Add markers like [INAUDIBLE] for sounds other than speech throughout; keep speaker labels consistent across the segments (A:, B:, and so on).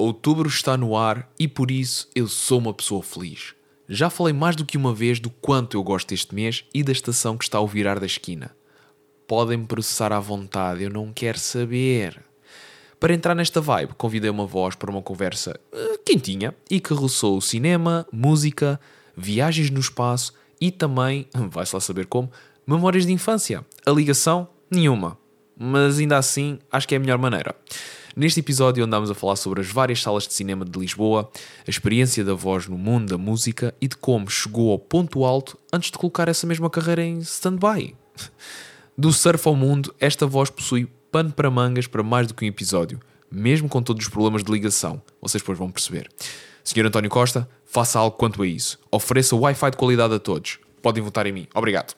A: Outubro está no ar e por isso eu sou uma pessoa feliz. Já falei mais do que uma vez do quanto eu gosto deste mês e da estação que está ao virar da esquina. Podem-me processar à vontade, eu não quero saber. Para entrar nesta vibe, convidei uma voz para uma conversa uh, quentinha e que roçou o cinema, música, viagens no espaço e também, [LAUGHS] vai-se lá saber como, memórias de infância. A ligação? Nenhuma. Mas ainda assim, acho que é a melhor maneira. Neste episódio andamos a falar sobre as várias salas de cinema de Lisboa, a experiência da voz no mundo da música e de como chegou ao ponto alto antes de colocar essa mesma carreira em stand-by. [LAUGHS] Do surf ao mundo, esta voz possui pano para mangas para mais do que um episódio, mesmo com todos os problemas de ligação. Vocês depois vão perceber. Senhor António Costa, faça algo quanto a isso. Ofereça Wi-Fi de qualidade a todos. Podem votar em mim. Obrigado.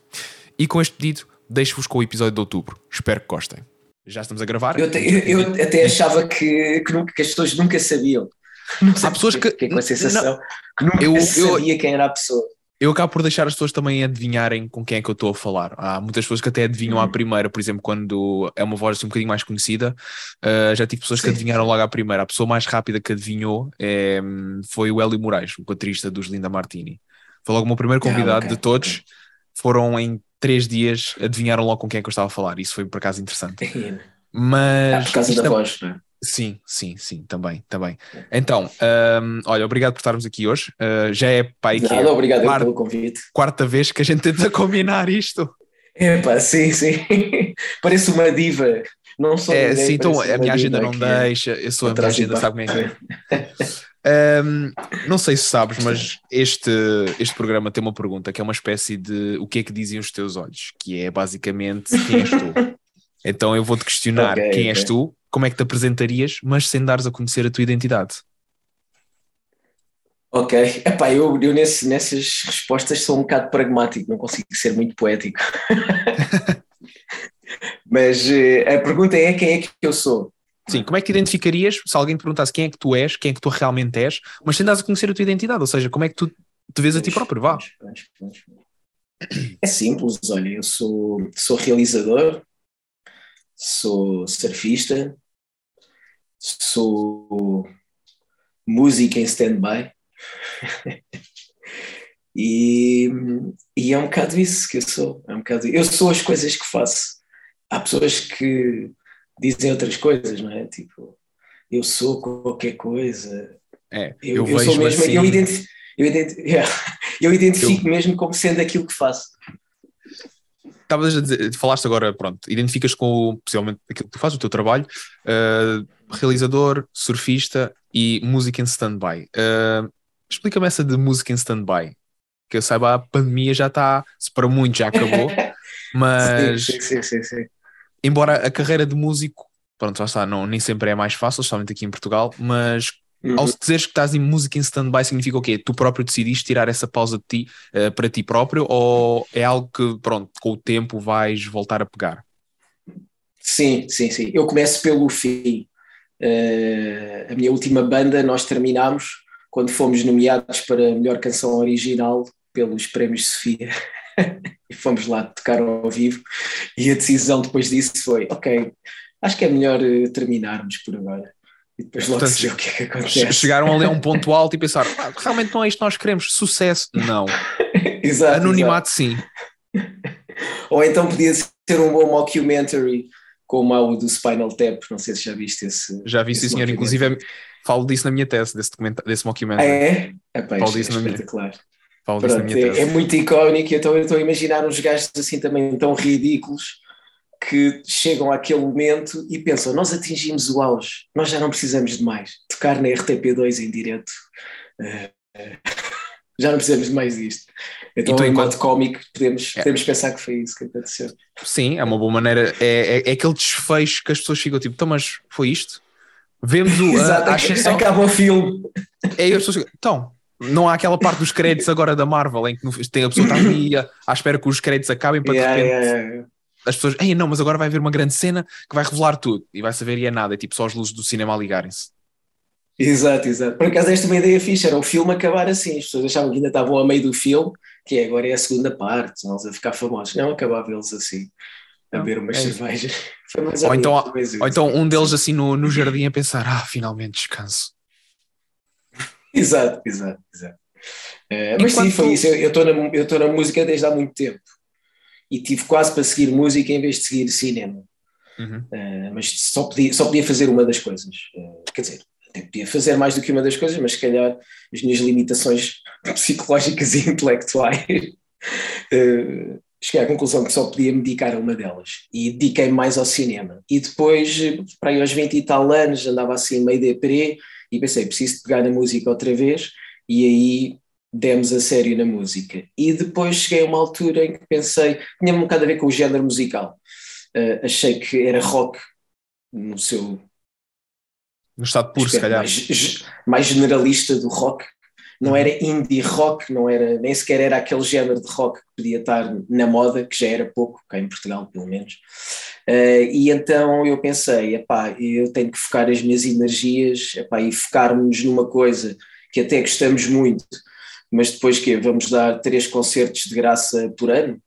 A: E com este pedido, deixo-vos com o episódio de outubro. Espero que gostem. Já estamos a gravar?
B: Eu, te, eu, eu até achava que, que, nunca, que, as pessoas nunca sabiam. [LAUGHS]
A: Não Há pessoas que.
B: que, com a sensação não, que nunca eu, sabia quem era a pessoa.
A: Eu acabo por deixar as pessoas também adivinharem com quem é que eu estou a falar. Há muitas pessoas que até adivinham uhum. à primeira, por exemplo, quando é uma voz assim um bocadinho mais conhecida. Uh, já tive pessoas Sim. que adivinharam logo à primeira. A pessoa mais rápida que adivinhou é, foi o Hélio Moraes, o baterista dos Linda Martini. Foi logo o meu primeiro ah, convidado ah, okay. de todos. Foram em três dias, adivinharam logo com quem é que eu estava a falar. Isso foi por acaso interessante. [LAUGHS] Mas.
B: Ah, por causa da voz, não é?
A: Sim, sim, sim, também, também. Então, um, olha, obrigado por estarmos aqui hoje. Uh, já é pai
B: que é obrigado quarta, pelo convite.
A: Quarta vez que a gente tenta [LAUGHS] combinar isto.
B: Epá, sim, sim. [LAUGHS] Parece uma diva. Não sou
A: é, ninguém, sim, então a minha agenda não é deixa, eu sou a minha agenda, sabe como é que é? Um, não sei se sabes, mas este, este programa tem uma pergunta que é uma espécie de o que é que dizem os teus olhos, que é basicamente quem és tu. [LAUGHS] Então eu vou-te questionar okay, quem okay. és tu, como é que te apresentarias, mas sem dares a conhecer a tua identidade.
B: Ok, Epá, eu, eu nesse, nessas respostas sou um bocado pragmático, não consigo ser muito poético. [LAUGHS] [LAUGHS] mas uh, a pergunta é quem é que eu sou?
A: Sim, como é que te identificarias se alguém te perguntasse quem é que tu és, quem é que tu realmente és, mas sem dares a conhecer a tua identidade, ou seja, como é que tu te vês a ti próprio, vá.
B: É simples, olha, eu sou, sou realizador, sou surfista, sou música em stand-by. [LAUGHS] e, e é um bocado isso que eu sou. É um bocado, eu sou as coisas que faço. Há pessoas que dizem outras coisas, não é? Tipo, eu sou qualquer coisa.
A: É, eu, eu, eu sou
B: mesmo.
A: Assim...
B: Eu, identifico, eu, [LAUGHS] yeah, eu identifico eu... mesmo como sendo aquilo que faço
A: estavas a dizer, falaste agora, pronto, identificas com possivelmente aquilo que tu fazes, o teu trabalho, uh, realizador, surfista e música em stand-by. Uh, Explica-me essa de música em stand-by. Que eu saiba, a pandemia já está, se para muitos já acabou, [LAUGHS] mas
B: sim, sim, sim, sim,
A: embora a carreira de músico, pronto, já está, não, nem sempre é mais fácil, especialmente aqui em Portugal, mas Uhum. Ao dizeres que estás em música em stand-by, significa o quê? Tu próprio decidiste tirar essa pausa de ti uh, para ti próprio ou é algo que, pronto, com o tempo vais voltar a pegar?
B: Sim, sim, sim. Eu começo pelo fim. Uh, a minha última banda, nós terminámos quando fomos nomeados para a melhor canção original pelos Prémios Sofia. [LAUGHS] e fomos lá tocar ao vivo. E a decisão depois disso foi: ok, acho que é melhor eh, terminarmos por agora. E depois logo Portanto, se vê o que é que acontece.
A: Chegaram ali a um ponto [LAUGHS] alto e pensaram, ah, realmente não é isto que nós queremos, sucesso. Não. [LAUGHS]
B: exato,
A: Anonimato,
B: exato.
A: sim. [LAUGHS]
B: Ou então podia ser um bom mockumentary como o do Spinal Tap, não sei se já viste esse.
A: Já vi, sim, senhor. Inclusive, é, falo disso na minha tese, desse, desse mockumentary.
B: Ah, é?
A: Epá, falo disso
B: é espetacular.
A: Falo Pronto, disso na minha
B: é. É, muito icónico, então eu estou a imaginar uns gajos assim também tão ridículos que chegam àquele momento e pensam: nós atingimos o auge, nós já não precisamos de mais. Tocar na RTP2 em direto, uh, [LAUGHS] já não precisamos de mais disto. Então, então enquanto cómico, podemos, é. podemos pensar que foi isso que aconteceu.
A: Sim, é uma boa maneira. É, é, é aquele desfecho que as pessoas ficam tipo: então, mas foi isto? Vemos o.
B: Exato, a, a acaba o filme.
A: É, as pessoas então, não há aquela parte dos créditos agora da Marvel em que tem a pessoa está ali à, à espera que os créditos acabem para
B: yeah,
A: de repente
B: yeah, yeah
A: as pessoas, ei, não, mas agora vai haver uma grande cena que vai revelar tudo e vai saber e é nada, é tipo só as luzes do cinema a ligarem-se.
B: Exato, exato. Por acaso esta é uma ideia fixe, era o filme acabar assim, as pessoas achavam que ainda estavam a meio do filme, que é, agora é a segunda parte, vamos a ficar famosos. Não, acabava eles assim, a beber umas é cervejas. [LAUGHS]
A: ou, então, ou então um deles assim no, no jardim a pensar, ah, finalmente descanso.
B: Exato, exato, exato. Uh, mas sim, foi isso. Eu estou na, eu na música desde há muito tempo e tive quase para seguir música em vez de seguir cinema. Uhum. Uh, mas só podia, só podia fazer uma das coisas. Uh, quer dizer, até podia fazer mais do que uma das coisas, mas se calhar as minhas limitações [LAUGHS] psicológicas e intelectuais uh, [LAUGHS] cheguei à conclusão que só podia me dedicar a uma delas e dediquei mais ao cinema. E depois, para aí aos 20 e tal anos, andava assim meio deprê e pensei, preciso pegar na música outra vez e aí demos a sério na música. E depois cheguei a uma altura em que pensei, tinha um bocado a ver com o género musical. Uh, achei que era rock no seu.
A: No estado puro, se calhar.
B: Mais, mais, generalista do rock. Não era indie rock, não era, nem sequer era aquele género de rock que podia estar na moda, que já era pouco, cá em Portugal, pelo menos. Uh, e então eu pensei, epá, eu tenho que focar as minhas energias epá, e focarmos numa coisa que até gostamos muito, mas depois que vamos dar três concertos de graça por ano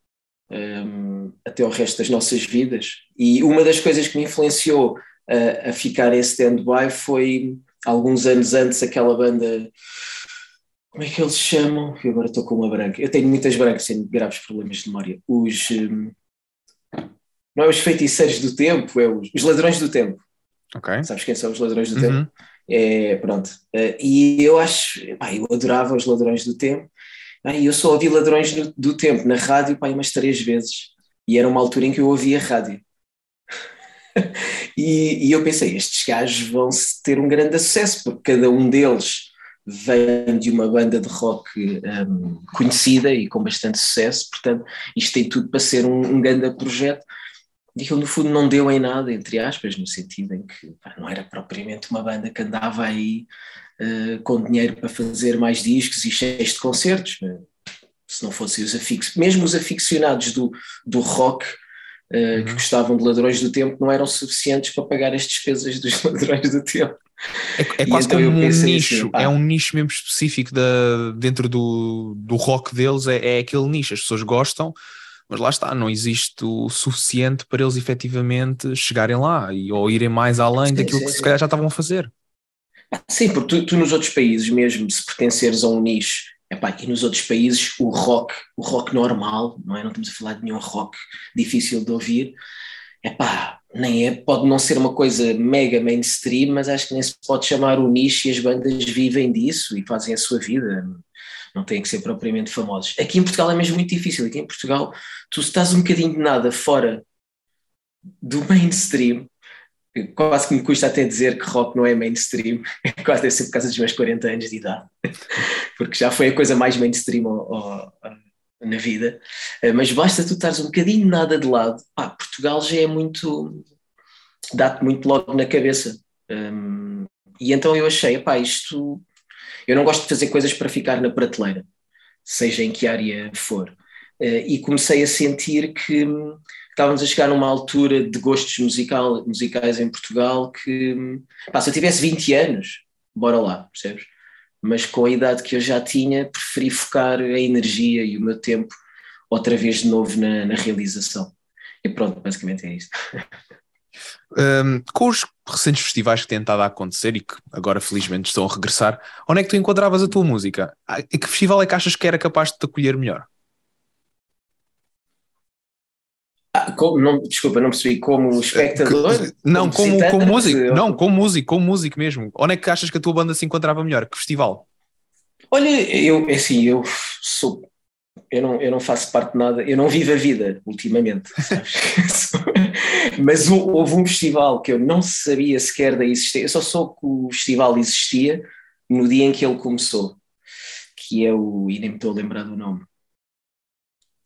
B: um, até o resto das nossas vidas. E uma das coisas que me influenciou a, a ficar em stand-by foi alguns anos antes aquela banda. Como é que eles chamam? Eu agora estou com uma branca. Eu tenho muitas brancas, tenho graves problemas de memória. Os. Um, não é os feiticeiros do tempo, é os, os ladrões do tempo. Sabes quem são os ladrões do uhum. tempo? É, pronto. Uh, e eu acho, pá, eu adorava os Ladrões do Tempo. e eu só ouvi Ladrões do, do Tempo na rádio pá, umas três vezes. E era uma altura em que eu ouvia rádio. [LAUGHS] e, e, eu pensei, estes gajos vão ter um grande sucesso, porque cada um deles vem de uma banda de rock um, conhecida e com bastante sucesso, portanto, isto tem tudo para ser um, um grande projeto e que no fundo não deu em nada, entre aspas, no sentido em que pá, não era propriamente uma banda que andava aí uh, com dinheiro para fazer mais discos e cheios de concertos. Se não fossem os aficionados, mesmo os aficionados do, do rock uh, uhum. que gostavam de Ladrões do Tempo não eram suficientes para pagar as despesas dos [LAUGHS] Ladrões do Tempo.
A: É, é quase então como um assim, nicho, assim, é um nicho mesmo específico da, dentro do, do rock deles, é, é aquele nicho, as pessoas gostam, mas lá está, não existe o suficiente para eles efetivamente chegarem lá e, ou irem mais além sim, daquilo sim, que se calhar já estavam a fazer.
B: Sim, porque tu, tu, nos outros países, mesmo se pertenceres a um nicho, epá, e nos outros países o rock, o rock normal, não é? Não estamos a falar de nenhum rock difícil de ouvir, epá, nem é, pode não ser uma coisa mega mainstream, mas acho que nem se pode chamar o nicho e as bandas vivem disso e fazem a sua vida não têm que ser propriamente famosos. Aqui em Portugal é mesmo muito difícil. Aqui em Portugal, tu estás um bocadinho de nada fora do [LAUGHS] mainstream, quase que me custa até dizer que rock não é mainstream, [LAUGHS] quase deve ser por causa dos meus 40 anos de idade, [LAUGHS] porque já foi a coisa mais mainstream na vida, eh, mas basta tu estares um bocadinho nada de lado, pá, Portugal já é muito, dá-te muito logo na cabeça. Um, e então eu achei, pá, isto eu não gosto de fazer coisas para ficar na prateleira, seja em que área for. Uh, e comecei a sentir que hum, estávamos a chegar numa altura de gostos musical, musicais em Portugal que, hum, pá, se eu tivesse 20 anos, bora lá, percebes? Mas com a idade que eu já tinha, preferi focar a energia e o meu tempo outra vez de novo na, na realização. E pronto, basicamente é isto. [LAUGHS]
A: Um, com os recentes festivais que têm estado a acontecer e que agora felizmente estão a regressar, onde é que tu enquadravas a tua música? E que festival é que achas que era capaz de te acolher melhor?
B: Ah, como, não, desculpa, não percebi, como espectador? Que,
A: não, como, como, como músico, ou... não, como músico, como músico mesmo. Onde é que achas que a tua banda se encontrava melhor? Que festival?
B: Olha, eu, é assim, eu sou eu não, eu não faço parte de nada, eu não vivo a vida ultimamente, [LAUGHS] mas houve um festival que eu não sabia sequer da existência, eu só soube que o festival existia no dia em que ele começou, que é o, e nem me estou a lembrar do nome,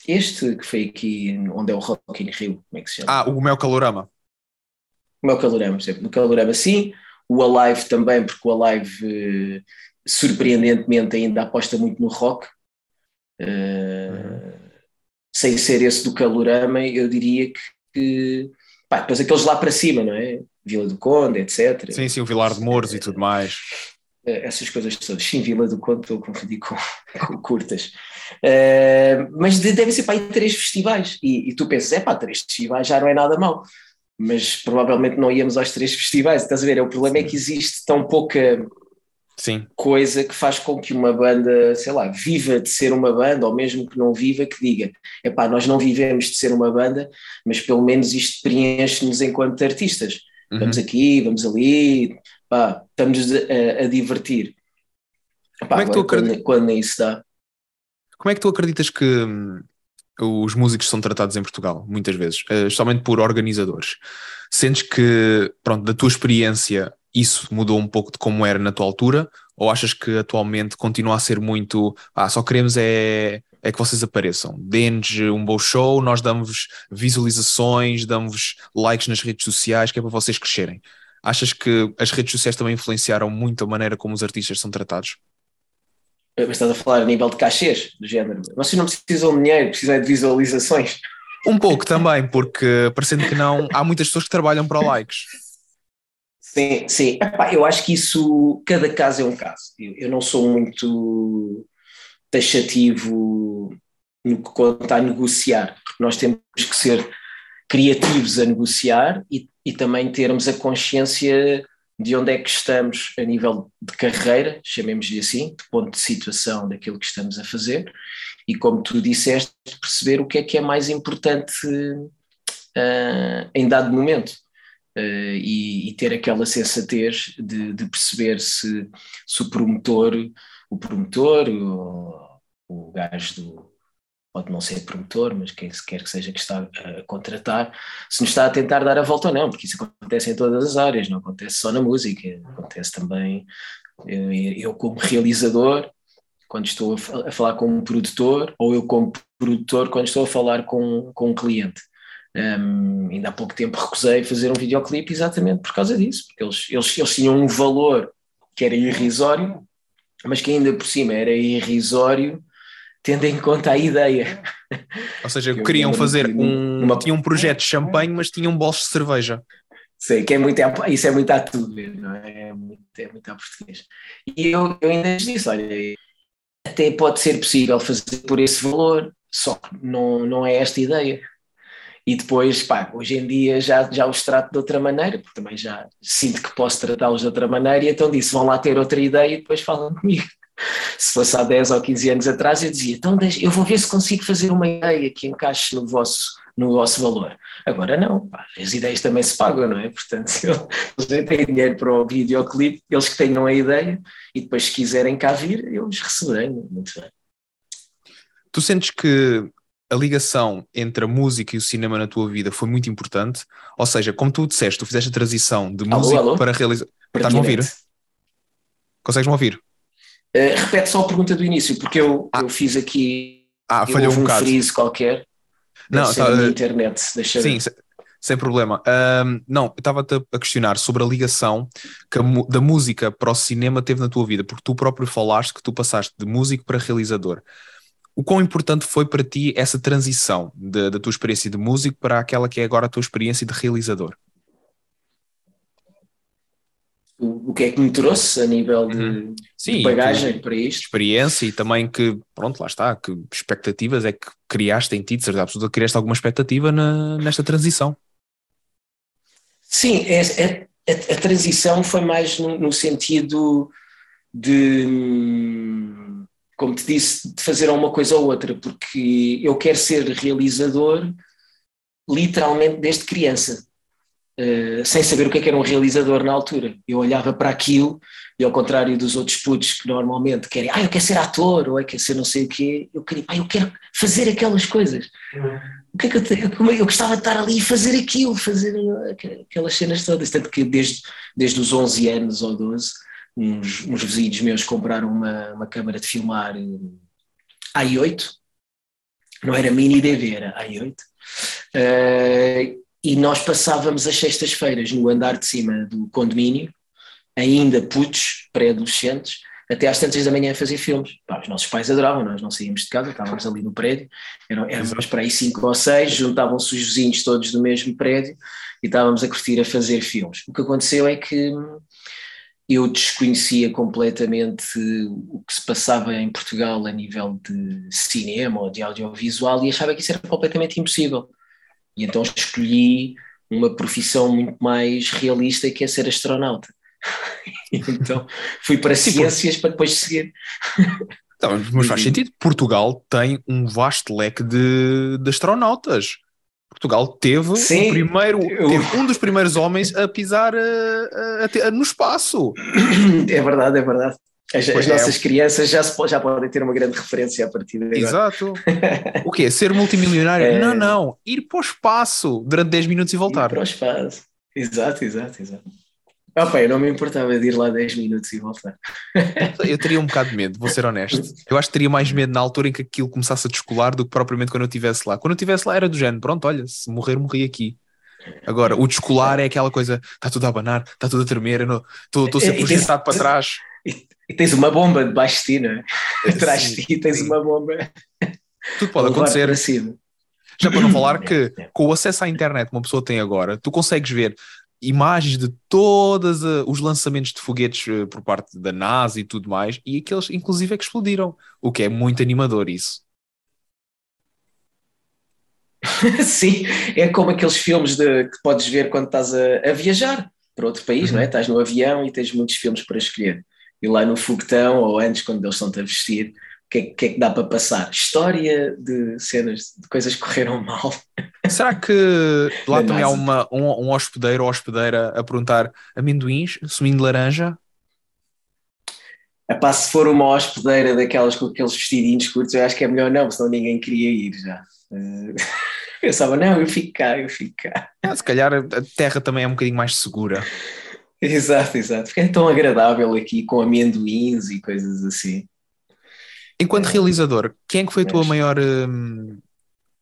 B: este que foi aqui, onde é o Rock in Rio, como é que se chama?
A: Ah, o Mel Calorama.
B: O Mel Calorama, sempre, no Calorama sim, o Alive também, porque o Alive surpreendentemente ainda aposta muito no rock, Uh, sem ser esse do calorama, eu diria que, que pá, depois aqueles lá para cima, não é? Vila do Conde, etc.
A: Sim, sim, o Vilar de Mouros uh, e tudo mais.
B: Uh, essas coisas todas. Sim, Vila do Conde, estou a confundir com, [LAUGHS] com curtas. Uh, mas devem ser para aí três festivais. E, e tu pensas, é pá, três festivais já não é nada mal. Mas provavelmente não íamos aos três festivais. Estás a ver? O problema é que existe tão pouca
A: Sim.
B: coisa que faz com que uma banda, sei lá, viva de ser uma banda, ou mesmo que não viva, que diga: epá, nós não vivemos de ser uma banda, mas pelo menos isto preenche-nos enquanto artistas.
A: Uhum.
B: Vamos aqui, vamos ali, pá, estamos a, a divertir. Epá,
A: Como é que tu
B: quando, quando isso dá?
A: Como é que tu acreditas que hum, os músicos são tratados em Portugal, muitas vezes, eh, especialmente por organizadores? Sentes que, pronto, da tua experiência, isso mudou um pouco de como era na tua altura? Ou achas que atualmente continua a ser muito, ah, só queremos é, é que vocês apareçam, dê-nos um bom show, nós damos visualizações, damos likes nas redes sociais, que é para vocês crescerem. Achas que as redes sociais também influenciaram muito a maneira como os artistas são tratados?
B: Mas estás a falar a nível de cachês, do género. Vocês não precisam de dinheiro, precisam de visualizações.
A: Um pouco também, porque parecendo que não, há muitas pessoas que trabalham para likes. [LAUGHS]
B: Sim, sim. Epá, eu acho que isso, cada caso é um caso. Eu, eu não sou muito taxativo no que conta a negociar, porque nós temos que ser criativos a negociar e, e também termos a consciência de onde é que estamos a nível de carreira, chamemos-lhe assim, de ponto de situação daquilo que estamos a fazer, e como tu disseste, perceber o que é que é mais importante uh, em dado momento. Uh, e, e, ter aquela sensatez de, de perceber se, se, o promotor, o promotor, o, o gajo do, pode não ser promotor, mas quem quer que seja que está a contratar, se nos está a tentar dar a volta ou não, porque isso acontece em todas as áreas, não acontece só na música, acontece também eu, eu como realizador, quando estou a, falar com um produtor, ou eu como produtor quando estou a falar com, com um cliente. Um, ainda há pouco tempo recusei fazer um videoclipe exatamente por causa disso, porque eles, eles, eles tinham um valor que era irrisório, mas que ainda por cima era irrisório tendo em conta a ideia.
A: Ou seja, [LAUGHS] eu queriam fazer um, uma... tinham um projeto de champanhe, mas tinham um bolso de cerveja.
B: Sei, que é muito, isso é muito a tudo, não é? É muito, é muito a português. E eu, eu ainda disse, olha, até pode ser possível fazer por esse valor, só que não, não é esta a ideia. E depois, pá, hoje em dia já, já os trato de outra maneira, porque também já sinto que posso tratá-los de outra maneira, e então disse, vão lá ter outra ideia e depois falam [LAUGHS] comigo. Se fosse há 10 ou 15 anos atrás, eu dizia, então eu vou ver se consigo fazer uma ideia que encaixe no vosso, no vosso valor. Agora não, pá, as ideias também se pagam, não é? Portanto, se [LAUGHS] eles têm dinheiro para o videoclipe, eles que tenham a ideia, e depois se quiserem cá vir, eu os receberei, muito bem.
A: Tu sentes que a ligação entre a música e o cinema na tua vida foi muito importante? Ou seja, como tu disseste, tu fizeste a transição de
B: alô,
A: música
B: alô?
A: para realizar. Estás-me a ouvir? Consegues-me ouvir?
B: Uh, repete só a pergunta do início, porque eu, ah. eu fiz aqui.
A: Ah, falhou um,
B: um freeze qualquer.
A: Não,
B: tá, na internet. Deixa
A: sim, sem, sem problema. Um, não, eu estava-te a questionar sobre a ligação que a, da música para o cinema teve na tua vida, porque tu próprio falaste que tu passaste de músico para realizador. O quão importante foi para ti essa transição de, da tua experiência de músico para aquela que é agora a tua experiência de realizador?
B: O, o que é que me trouxe a nível de,
A: uhum. Sim,
B: de bagagem para isto?
A: Experiência e também que, pronto, lá está, que expectativas é que criaste em ti, de certeza absoluta, criaste alguma expectativa na, nesta transição?
B: Sim, é, é, a, a, transição foi mais no, no sentido de como te disse, de fazer uma coisa ou outra, porque eu quero ser realizador literalmente desde criança, uh, sem saber o que, é que era um realizador na altura. Eu olhava para aquilo e, ao contrário dos outros putos que normalmente querem, ah, eu quero ser ator ou eu quero ser não sei o quê, eu queria, ah, eu quero fazer aquelas coisas. O que é que eu, tenho? eu gostava de estar ali e fazer aquilo, fazer aquelas cenas todas, tanto que desde, desde os 11 anos ou 12 uns, uns vizinhos meus compraram uma, uma câmara de filmar i8, não era mini DV, era i8, uh, e nós passávamos as sextas-feiras no andar de cima do condomínio, ainda putos, pré-adolescentes, até às tantas da manhã a fazer filmes. Pá, os nossos pais adoravam, nós não saímos de casa, estávamos ali no prédio, eram, éramos para aí cinco ou seis, juntavam-se os vizinhos todos do mesmo prédio e estávamos a curtir a fazer filmes. O que aconteceu é que eu desconhecia completamente o que se passava em Portugal a nível de cinema ou de audiovisual e achava que isso era completamente impossível. E então escolhi uma profissão muito mais realista que é ser astronauta. [LAUGHS] então fui para Sim, ciências por... para depois seguir.
A: Não, mas faz sentido. Portugal tem um vasto leque de, de astronautas. Portugal teve, Sim, o primeiro, eu... teve um dos primeiros homens a pisar a, a, a, no espaço. [COUGHS]
B: É verdade, é verdade. As, as é. nossas crianças já, se, já podem ter uma grande referência a partir agora.
A: Exato. [LAUGHS] o quê? Ser multimilionário? É... Não, não. Ir para o espaço durante 10 minutos e voltar. Ir
B: para o espaço. Exato, exato, exato. Opa, eu não me importava de ir lá 10 minutos e voltar.
A: Eu teria um bocado de medo, vou ser honesto. Eu acho que teria mais medo na altura em que aquilo começasse a descolar do que propriamente quando eu estivesse lá. Quando eu estivesse lá era do género, pronto, olha, se morrer, morri aqui. Agora, o descolar é aquela coisa, está tudo a abanar, está tudo a tremer, estou sempre projetado para trás.
B: E, e, tens uma bomba debaixo de ti, não é? Atrás de ti tens sim. uma bomba.
A: Tudo pode acontecer. Já para não falar [LAUGHS] que com o acesso à internet que uma pessoa tem agora, tu consegues ver imagens de todos uh, os lançamentos de foguetes uh, por parte da NASA e tudo mais, e aqueles, inclusive, é que explodiram, o que é muito animador isso. [LAUGHS]
B: Sim, é como aqueles filmes de, que podes ver quando estás a, a viajar para outro país, uhum. não é? Uhum. Estás no avião e tens muitos filmes para escolher. E lá no foguetão, ou antes, quando eles estão-te a vestir, o que, é, que, é, que dá para passar? História de cenas, de coisas que correram [LAUGHS] mal.
A: Será que lá também há uma, um, um hospedeiro ou hospedeira a perguntar amendoins, suminho de laranja?
B: Epá, se for uma hospedeira daquelas com aqueles vestidinhos curtos, eu acho que é melhor não, senão ninguém queria ir já. [LAUGHS] Uh, pensava, não, eu fico cá, eu fico cá.
A: Ah, se calhar a terra também é um bocadinho mais segura.
B: Exato, exato. Porque é tão agradável aqui com amendoins e coisas assim.
A: Enquanto é. realizador, quem é que foi a tua maior hum,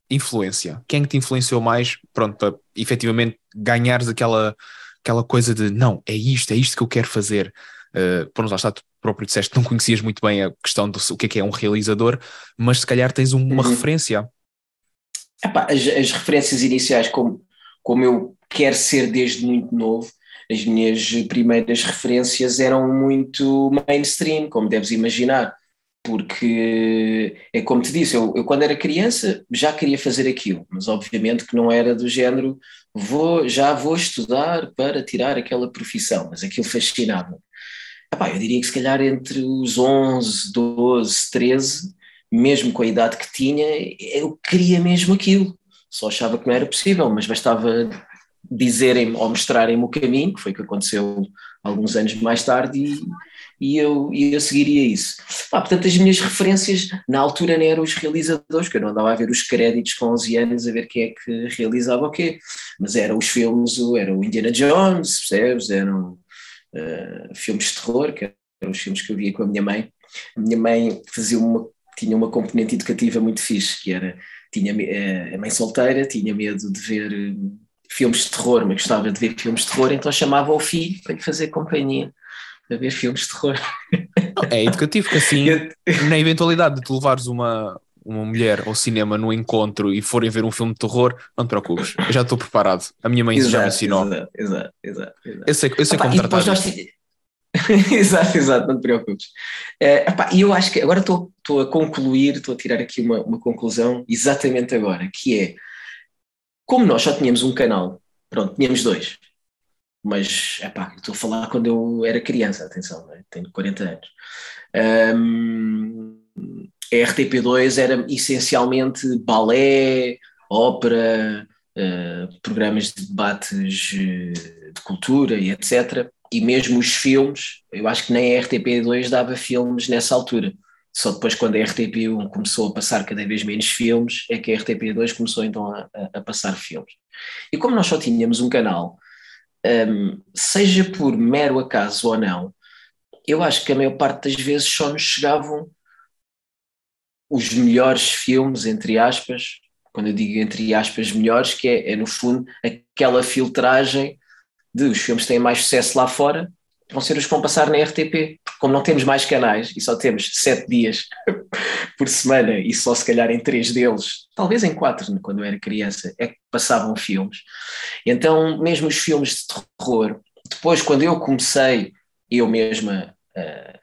A: influência? Quem é te influenciou mais, pronto, para efetivamente ganhares aquela, aquela coisa de não, é isto, é isto que eu quero fazer. Uh, pronto, lá está, tu próprio disseste que não conhecias muito bem a questão do o que é que é um realizador, mas se calhar tens uma uhum. referência.
B: Epá, as, as, referências iniciais, como, como eu quero ser desde muito novo, as minhas primeiras referências eram muito mainstream, como deves imaginar porque é como te disse, eu, eu, quando era criança já queria fazer aquilo, mas obviamente que não era do género vou, já vou estudar para tirar aquela profissão, mas aquilo fascinava. Epá, eu diria que se calhar entre os 11, 12, 13, mesmo com a idade que tinha, eu queria mesmo aquilo, só achava que não era possível, mas bastava dizerem ou mostrarem-me o caminho, que foi o que aconteceu alguns anos mais tarde, e, e eu, e eu seguiria isso. Ah, portanto, as minhas referências na altura não eram os realizadores, que eu não andava a ver os créditos com 11 anos a ver quem é que realizava o quê, mas eram os filmes, era o Indiana Jones, percebes? Eram uh, filmes de terror, que eram os filmes que eu via com a minha mãe. A minha mãe fazia uma, tinha uma componente educativa muito fixe, que era, tinha uh, a mãe solteira, tinha medo de ver uh, filmes de terror, mas gostava de ver filmes de terror, então chamava o filho para lhe fazer companhia a ver filmes de terror.
A: É educativo, que assim, [LAUGHS] na eventualidade de tu levares uma, uma mulher ao cinema no encontro e forem ver um filme de terror, não te preocupes, eu já estou preparado. A minha mãe exato, já me ensinou.
B: Exato, exato, exato.
A: Eu sei, eu sei como tratar nós... [LAUGHS]
B: exato, exato, não te preocupes. Uh, e eu acho que agora estou, estou a concluir, estou a tirar aqui uma, uma conclusão exatamente agora, que é como nós só tínhamos um canal, pronto, tínhamos dois, mas estou a falar quando eu era criança, atenção, né? tenho 40 anos. Um, a RTP2 era essencialmente balé, ópera, uh, programas de debates uh, de cultura e etc. E mesmo os filmes, eu acho que nem a RTP2 dava filmes nessa altura. Só depois, quando a RTP1 começou a passar cada vez menos filmes, é que a RTP2 começou então a, a passar filmes. E como nós só tínhamos um canal, um, seja por mero acaso ou não, eu acho que a maior parte das vezes só nos chegavam os melhores filmes, entre aspas, quando eu digo entre aspas melhores, que é, é no fundo aquela filtragem de os filmes que têm mais sucesso lá fora vão ser os que vão passar na RTP, porque como não temos mais canais e só temos sete dias por semana e só se calhar em três deles, talvez em quatro, né, quando eu era criança, é que passavam filmes. Então, mesmo os filmes de terror, depois quando eu comecei, eu mesma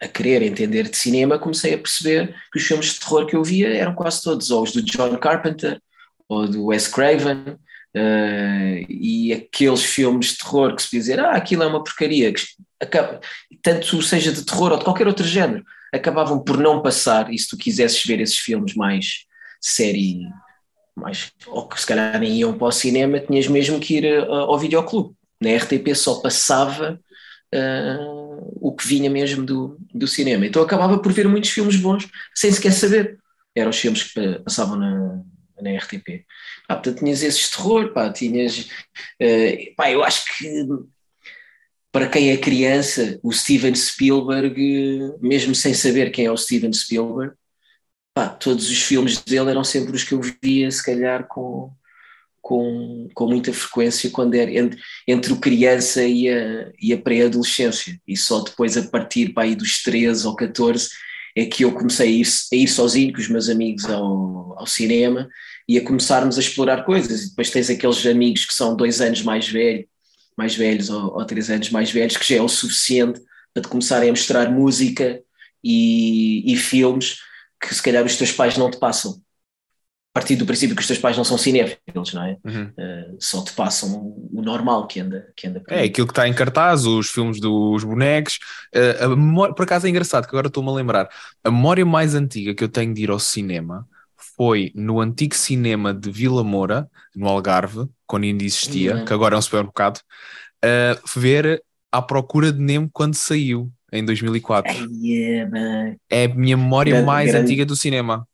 B: a querer entender de cinema, comecei a perceber que os filmes de terror que eu via eram quase todos ou os do John Carpenter ou do Wes Craven, Uh, e aqueles filmes de terror que se dizer, ah, aquilo é uma porcaria, acaba, tanto seja de terror ou de qualquer outro género, acabavam por não passar, e se tu quisesses ver esses filmes mais série, mais, ou que se calhar nem iam para o cinema, tinhas mesmo que ir uh, ao videoclube. Na RTP só passava uh, o que vinha mesmo do, do cinema. Então acabava por ver muitos filmes bons sem sequer saber. Eram os filmes que passavam na, na RTP. Pá, portanto, tinhas esses terror, pá, tinhas. Uh, pá, eu acho que para quem é criança, o Steven Spielberg, mesmo sem saber quem é o Steven Spielberg, pá, todos os filmes dele eram sempre os que eu via, se calhar com, com, com muita frequência, quando era entre, entre o criança e a, e a pré-adolescência. E só depois, a partir aí dos 13 ou 14, é que eu comecei a ir, a ir sozinho com os meus amigos ao, ao cinema e a começarmos a explorar coisas. E depois tens aqueles amigos que são dois anos mais velhos, mais velhos ou, ou três anos mais velhos, que já é o suficiente para te começarem a mostrar música e, e filmes que se calhar os teus pais não te passam. A partir do princípio que os teus pais não são cinéfilos, não é? Uhum. Uh, só te passam o normal que anda, que anda
A: por É aquilo que está em cartaz, os filmes dos bonecos. Uh, memória, por acaso é engraçado, que agora estou-me a lembrar. A memória mais antiga que eu tenho de ir ao cinema foi no antigo cinema de Vila Moura, no Algarve, quando ainda existia, uhum. que agora é um supermercado, uh, ver À Procura de Nemo quando saiu, em 2004.
B: Yeah,
A: é a minha memória grande, mais grande... antiga do cinema.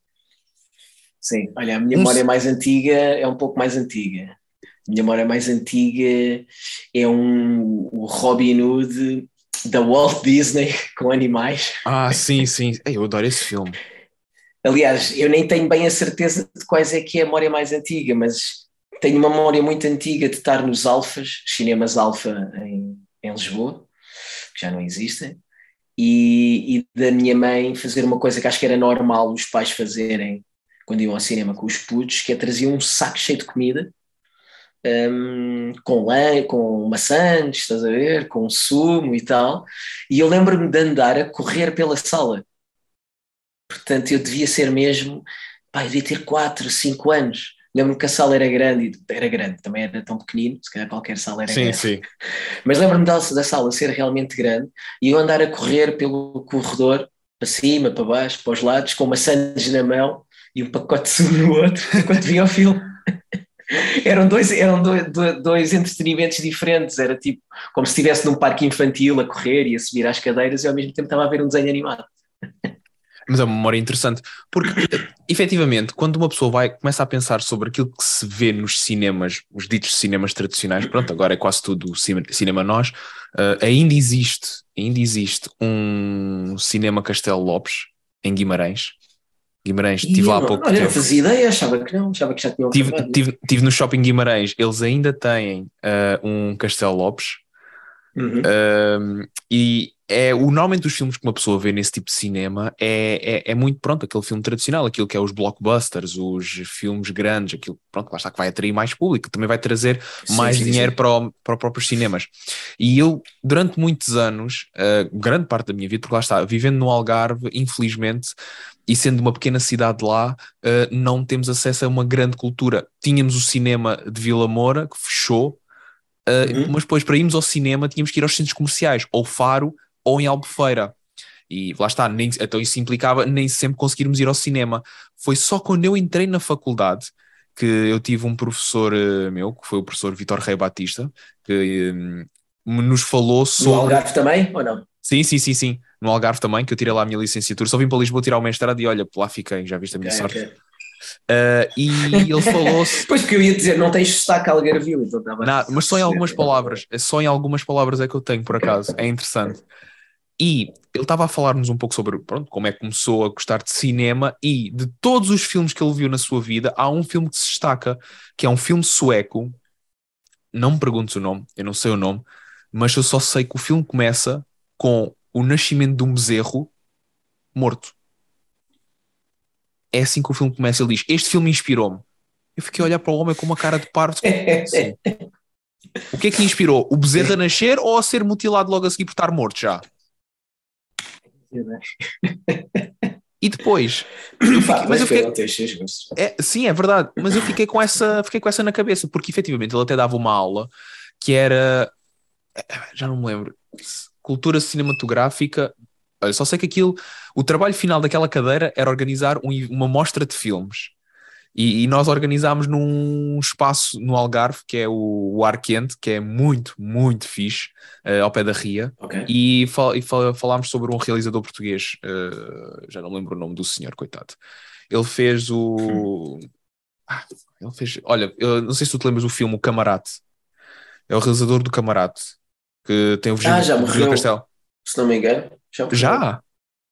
B: Sim, olha, a minha um... memória mais antiga é um pouco mais antiga. A minha memória mais antiga é um o Robin Hood da Walt Disney [LAUGHS] com animais.
A: Ah, sim, sim. Eu adoro esse filme.
B: Aliás, eu nem tenho bem a certeza de quais é que é a memória mais antiga, mas tenho uma memória muito antiga de estar nos Alfas, cinemas Alfa em, em Lisboa, que já não existem, e, e, da minha mãe fazer uma coisa que acho que era normal os pais fazerem quando iam ao cinema com os putos, que é trazer um saco cheio de comida, um, com lã, com maçãs, estás a ver, com sumo e tal, e eu lembro-me de andar a correr pela sala. Portanto, eu devia ser mesmo, pá, devia ter 4, 5 anos Lembro-me que a sala era grande, era grande, também era tão pequenino, se calhar qualquer sala era
A: sim,
B: grande.
A: Sim. [LAUGHS]
B: Mas lembro-me da, da sala ser realmente grande e eu andar a correr pelo corredor, para cima, para baixo, para os lados, com maçãs na mão e um pacote de sumo no outro, [LAUGHS] enquanto via o filme. [LAUGHS] eram dois, eram dois, dois, entretenimentos diferentes, era tipo como se estivesse num parque infantil a correr e a subir às cadeiras e ao mesmo tempo estava a ver um desenho animado.
A: Mas é uma memória interessante, porque efetivamente, quando uma pessoa vai começa a pensar sobre aquilo que se vê nos cinemas, os ditos cinemas tradicionais, pronto, agora é quase tudo cinema nós, uh, ainda existe, ainda existe um cinema Castelo Lopes em Guimarães. Guimarães, estive lá há pouco
B: olha, tempo. Não fazia ideia, achava que não, achava que já tinham
A: tive, tive, tive, no shopping Guimarães, eles ainda têm uh, um Castelo Lopes. Uhum. Uh, e é o normalmente os filmes que uma pessoa vê nesse tipo de cinema é, é, é, muito pronto aquele filme tradicional, aquilo que é os blockbusters, os filmes grandes, aquilo pronto, lá está que vai atrair mais público, também vai trazer sim, mais sim, dinheiro sim. Para, o, para os próprios cinemas. E eu, durante muitos anos, uh, grande parte da minha vida, porque lá está, vivendo no Algarve, infelizmente, e sendo uma pequena cidade lá, uh, não temos acesso a uma grande cultura. Tínhamos o cinema de Vila Moura, que fechou, uh, uhum. mas depois para irmos ao cinema tínhamos que ir aos centros comerciais, ou Faro ou em Albufeira. E lá está, nem, então isso implicava nem sempre conseguirmos ir ao cinema. Foi só quando eu entrei na faculdade que eu tive um professor uh, meu, que foi o professor Vitor Rei Batista, que um, nos falou sobre.
B: No Algarve também, ou não?
A: Sim, sim, sim, sim. No Algarve também, que eu tirei lá a minha licenciatura. Só vim para Lisboa tirar o mestrado e olha, lá fiquei, já viste a minha okay, sorte. Okay. Uh, e ele falou [LAUGHS]
B: pois que eu ia dizer, não tens destaque algarvio, então
A: tá Mas só em algumas palavras, só em algumas palavras é que eu tenho, por acaso, é interessante. E ele estava a falar-nos um pouco sobre pronto, como é que começou a gostar de cinema e de todos os filmes que ele viu na sua vida, há um filme que se destaca, que é um filme sueco. Não me perguntes o nome, eu não sei o nome, mas eu só sei que o filme começa com o nascimento de um bezerro morto. É assim que o filme começa. Ele diz: Este filme inspirou-me. Eu fiquei a olhar para o homem com uma cara de parvo. Assim. [LAUGHS] o que é que inspirou? O bezerro a nascer ou a ser mutilado logo a seguir por estar morto já? E depois, fiquei, mas eu fiquei, é, sim, é verdade, mas eu fiquei com essa, fiquei com essa na cabeça, porque efetivamente ele até dava uma aula que era, já não me lembro cultura cinematográfica. Olha, só sei que aquilo, o trabalho final daquela cadeira era organizar um- uma mostra de filmes. E, e nós organizámos num espaço no Algarve, que é o, o Ar Quente, que é muito, muito fixe, eh, ao pé da Ria.
B: Ok.
A: E, fal- e fal- falámos sobre um realizador português, eh, já não lembro o nome do senhor, coitado. Ele fez o. [LAUGHS] Ah, ele fez. Olha, eu não sei se tu te lembras do filme O Camarate. É o realizador do Camarate, que tem o Virgílio,
B: Ah, já morreu.
A: Castelo.
B: Se não me engano. Já?
A: Já?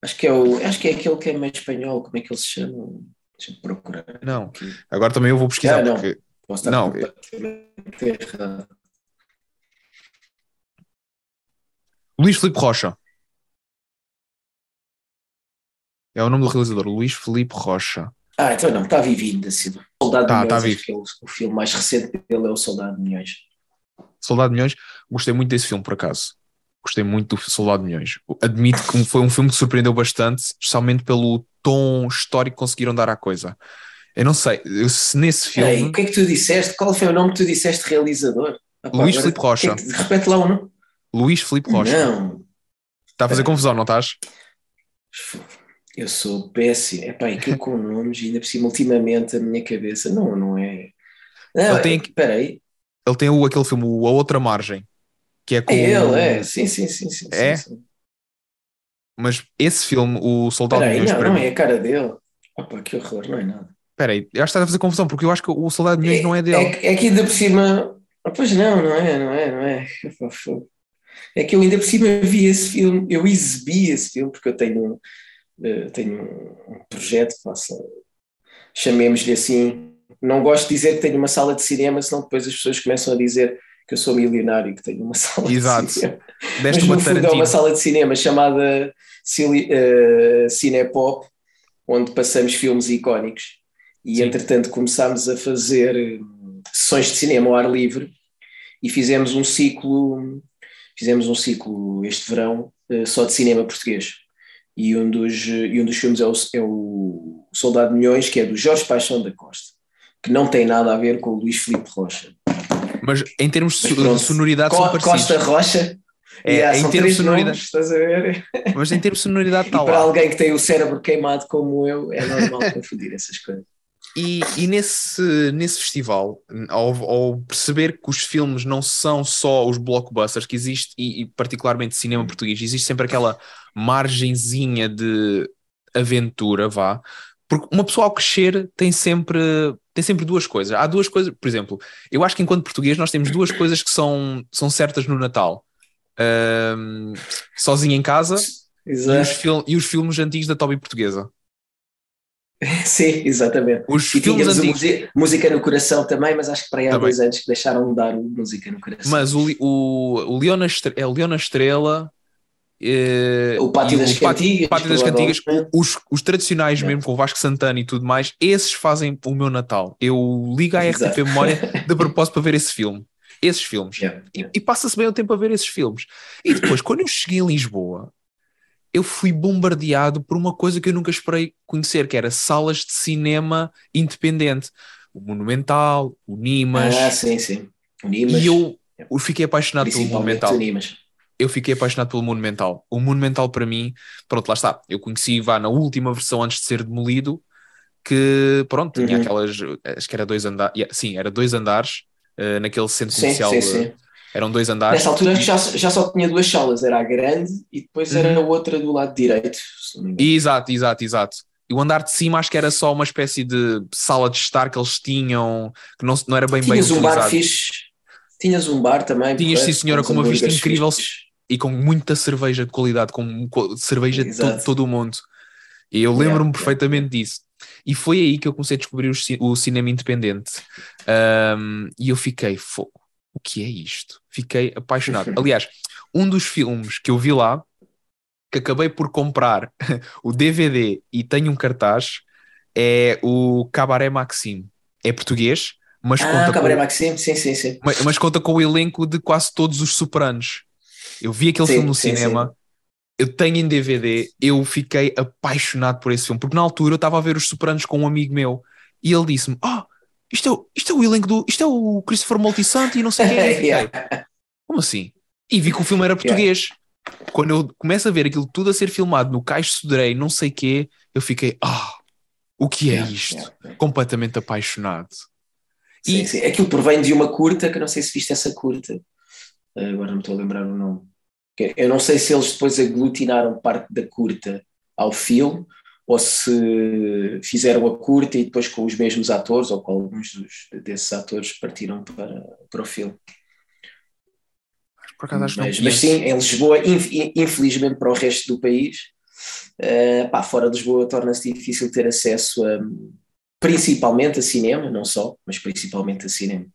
B: Acho que, é o, acho que é aquele que é meio espanhol. Como é que ele se chama? Deixa-me procurar.
A: Não. Agora também eu vou pesquisar,
B: Ah, não.
A: porque Não,
B: errado.
A: Luís Filipe Rocha. É o nome do realizador, Luís Filipe Rocha.
B: Ah, então não, está vivinho da Silva. Soldado
A: Tá,
B: de
A: tá
B: Milhões, é o, o filme mais recente dele é o Soldado de Milhões.
A: Soldado de Milhões, gostei muito desse filme, por acaso. Gostei muito do Soldado de Milhões. Admito que foi um filme que surpreendeu bastante, especialmente pelo tom histórico que conseguiram dar à coisa. Eu não sei, eu, se nesse
B: Ei,
A: filme.
B: o que é que tu disseste? Qual foi o nome que tu disseste realizador? Ah, pá,
A: Luís Filipe Rocha.
B: que é que- repete lá o nome.
A: Luís Filipe Rocha.
B: Não,
A: Está a fazer confusão, não estás?
B: eu sou péssimo. É pá, aquilo com nomes, ainda por cima, ultimamente, a minha cabeça, não, não é. Não,
A: Ele tem
B: é-
A: que-
B: Espera aí.
A: Ele tem o, aquele filme, o A Outra Margem, que é com.
B: É ele, é. Sim, sim, sim. sim
A: É?
B: Sim, sim.
A: Mas esse filme, o Soldado
B: Espera
A: de Milhões,
B: não, não
A: mim.
B: é a cara dele. Opa, que horror, não é nada.
A: Espera aí, eu acho que estás a fazer confusão, porque eu acho que o Soldado de Milhões não é dele.
B: É, que- é que ainda por cima. Ah, Pois não, não é, não é, não é. É que eu ainda por cima vi esse filme, eu exibi esse filme, porque eu tenho, eh, tenho um um projeto, faça, chamemos-lhe assim. Não gosto de dizer que tenho uma sala de cinema, senão depois as pessoas começam a dizer que eu sou milionário e que tenho uma [LAUGHS] sala
A: Exato.
B: de cinema. Mas no fundo é uma sala de cinema chamada eh, Cinepop, onde passamos filmes icónicos. E
A: Sim.
B: entretanto começámos a fazer eh, sessões de cinema ao ar livre e fizemos um ciclo, fizemos um ciclo este verão eh, só de cinema português. E um dos, e um dos filmes é o, é o Soldado de Milhões, que é do Jorge Paixão da Costa, que não tem nada a ver com o Luís Filipe Rocha.
A: Mas em termos de so- sonoridade
B: Co-
A: são parecidos.
B: Costa Rocha.
A: É,
B: Yeah,
A: em termos de sonoridade.
B: nomes, estás a ver? [LAUGHS]
A: Mas em termos de sonoridade está
B: E para alguém que tem o cérebro queimado como eu, é normal [LAUGHS] confundir essas coisas.
A: E, e nesse, nesse festival, ao, ao perceber que os filmes não são só os blockbusters que existe, e, e particularmente cinema português, existe sempre aquela margenzinha de aventura, vá. Porque uma pessoa ao crescer tem sempre, tem sempre duas coisas. Há duas coisas, por exemplo, eu acho que enquanto português nós temos duas coisas que são, são certas no Natal. Ahm, sozinho em casa e os, fil- e os filmes antigos da Toby Portuguesa. [LAUGHS]
B: Sim, exatamente.
A: Os
B: E
A: filmes antigos.
B: Música no Coração também, mas acho que para aí há
A: Também.
B: dois anos que deixaram de dar o Música no Coração.
A: Mas o, o, o Leão na Estre- é o Leão na Estrela. Eh,
B: o Pátio das
A: o
B: Cantigas.
A: Pátio das Cantigas, os, os tradicionais
B: É.
A: mesmo, com o Vasco Santana e tudo mais, esses fazem o meu Natal. Eu ligo à. RTP Memória de propósito para ver esse filme. Esses filmes. E, e passa-se bem o tempo a ver esses filmes. E depois, quando eu cheguei em Lisboa, eu fui bombardeado por uma coisa que eu nunca esperei conhecer, que era salas de cinema independente. O Monumental, o Nimas.
B: Ah, sim, sim. O Nimas,
A: e eu, eu fiquei apaixonado pelo Monumental
B: o Nimas.
A: Eu fiquei apaixonado pelo Monumental. O Monumental para mim, pronto, lá está. Eu conheci vá na última versão antes de ser demolido, que pronto, tinha
B: Uhum.
A: aquelas, acho que era dois andares, sim, era dois andares, eh, naquele centro
B: Sim,
A: comercial,
B: sim,
A: eh,
B: sim.
A: eram dois andares.
B: Nessa altura acho que já, já só tinha duas salas, era a grande e depois era a
A: Uhum.
B: outra do lado direito.
A: Exato, exato, exato. E o andar de cima acho que era só uma espécie de sala de estar que eles tinham, que não, não era bem
B: Tinhas
A: bem
B: um bar
A: utilizado.
B: fixe, tinhas um bar também.
A: Tinhas, sim, senhora, com uma vista incrível.
B: fixes.
A: E com muita cerveja de qualidade, com co- cerveja de
B: Exato.
A: todo, o mundo. E eu
B: Yeah,
A: lembro-me
B: yeah,
A: perfeitamente disso. E foi aí que eu comecei a descobrir o, o cinema independente. Um, e eu fiquei, fogo, o que é isto? Fiquei apaixonado. [LAUGHS] Aliás, um dos filmes que eu vi lá, que acabei por comprar [LAUGHS] o DVD e tenho um cartaz, é o Cabaré Maxime. É português, mas
B: Ah,
A: conta
B: Cabaré
A: com,
B: Maxime, sim, sim, sim.
A: mas, mas conta com o elenco de quase todos os Sopranos. Eu vi aquele
B: Sim,
A: filme no
B: sim,
A: cinema, eu tenho em DVD, eu fiquei apaixonado por esse filme, porque na altura eu estava a ver os Sopranos com um amigo meu e ele disse-me: Ah, isto, é, o- isto é o elenco do. Isto é o Christopher Moltisanti e não sei o que. [LAUGHS]
B: Yeah.
A: Como assim? E vi que o filme era português. quando eu começo a ver aquilo tudo a ser filmado no Caixo Sodrei, não sei quê, eu fiquei, ah, o que é yeah, isto? Yeah, yeah. Completamente apaixonado.
B: Sim, e... sim. Aquilo provém de uma curta, que eu não sei se viste essa curta, agora não me estou a lembrar o nome. Eu não sei se eles depois aglutinaram parte da curta ao filme ou se fizeram a curta e depois com os mesmos atores ou com alguns dos, desses atores partiram para, para o filme. Mas, mas sim, em Lisboa, infelizmente para o resto do país, uh, pá, fora de Lisboa torna-se difícil ter acesso a, principalmente a cinema, não só, mas principalmente a cinema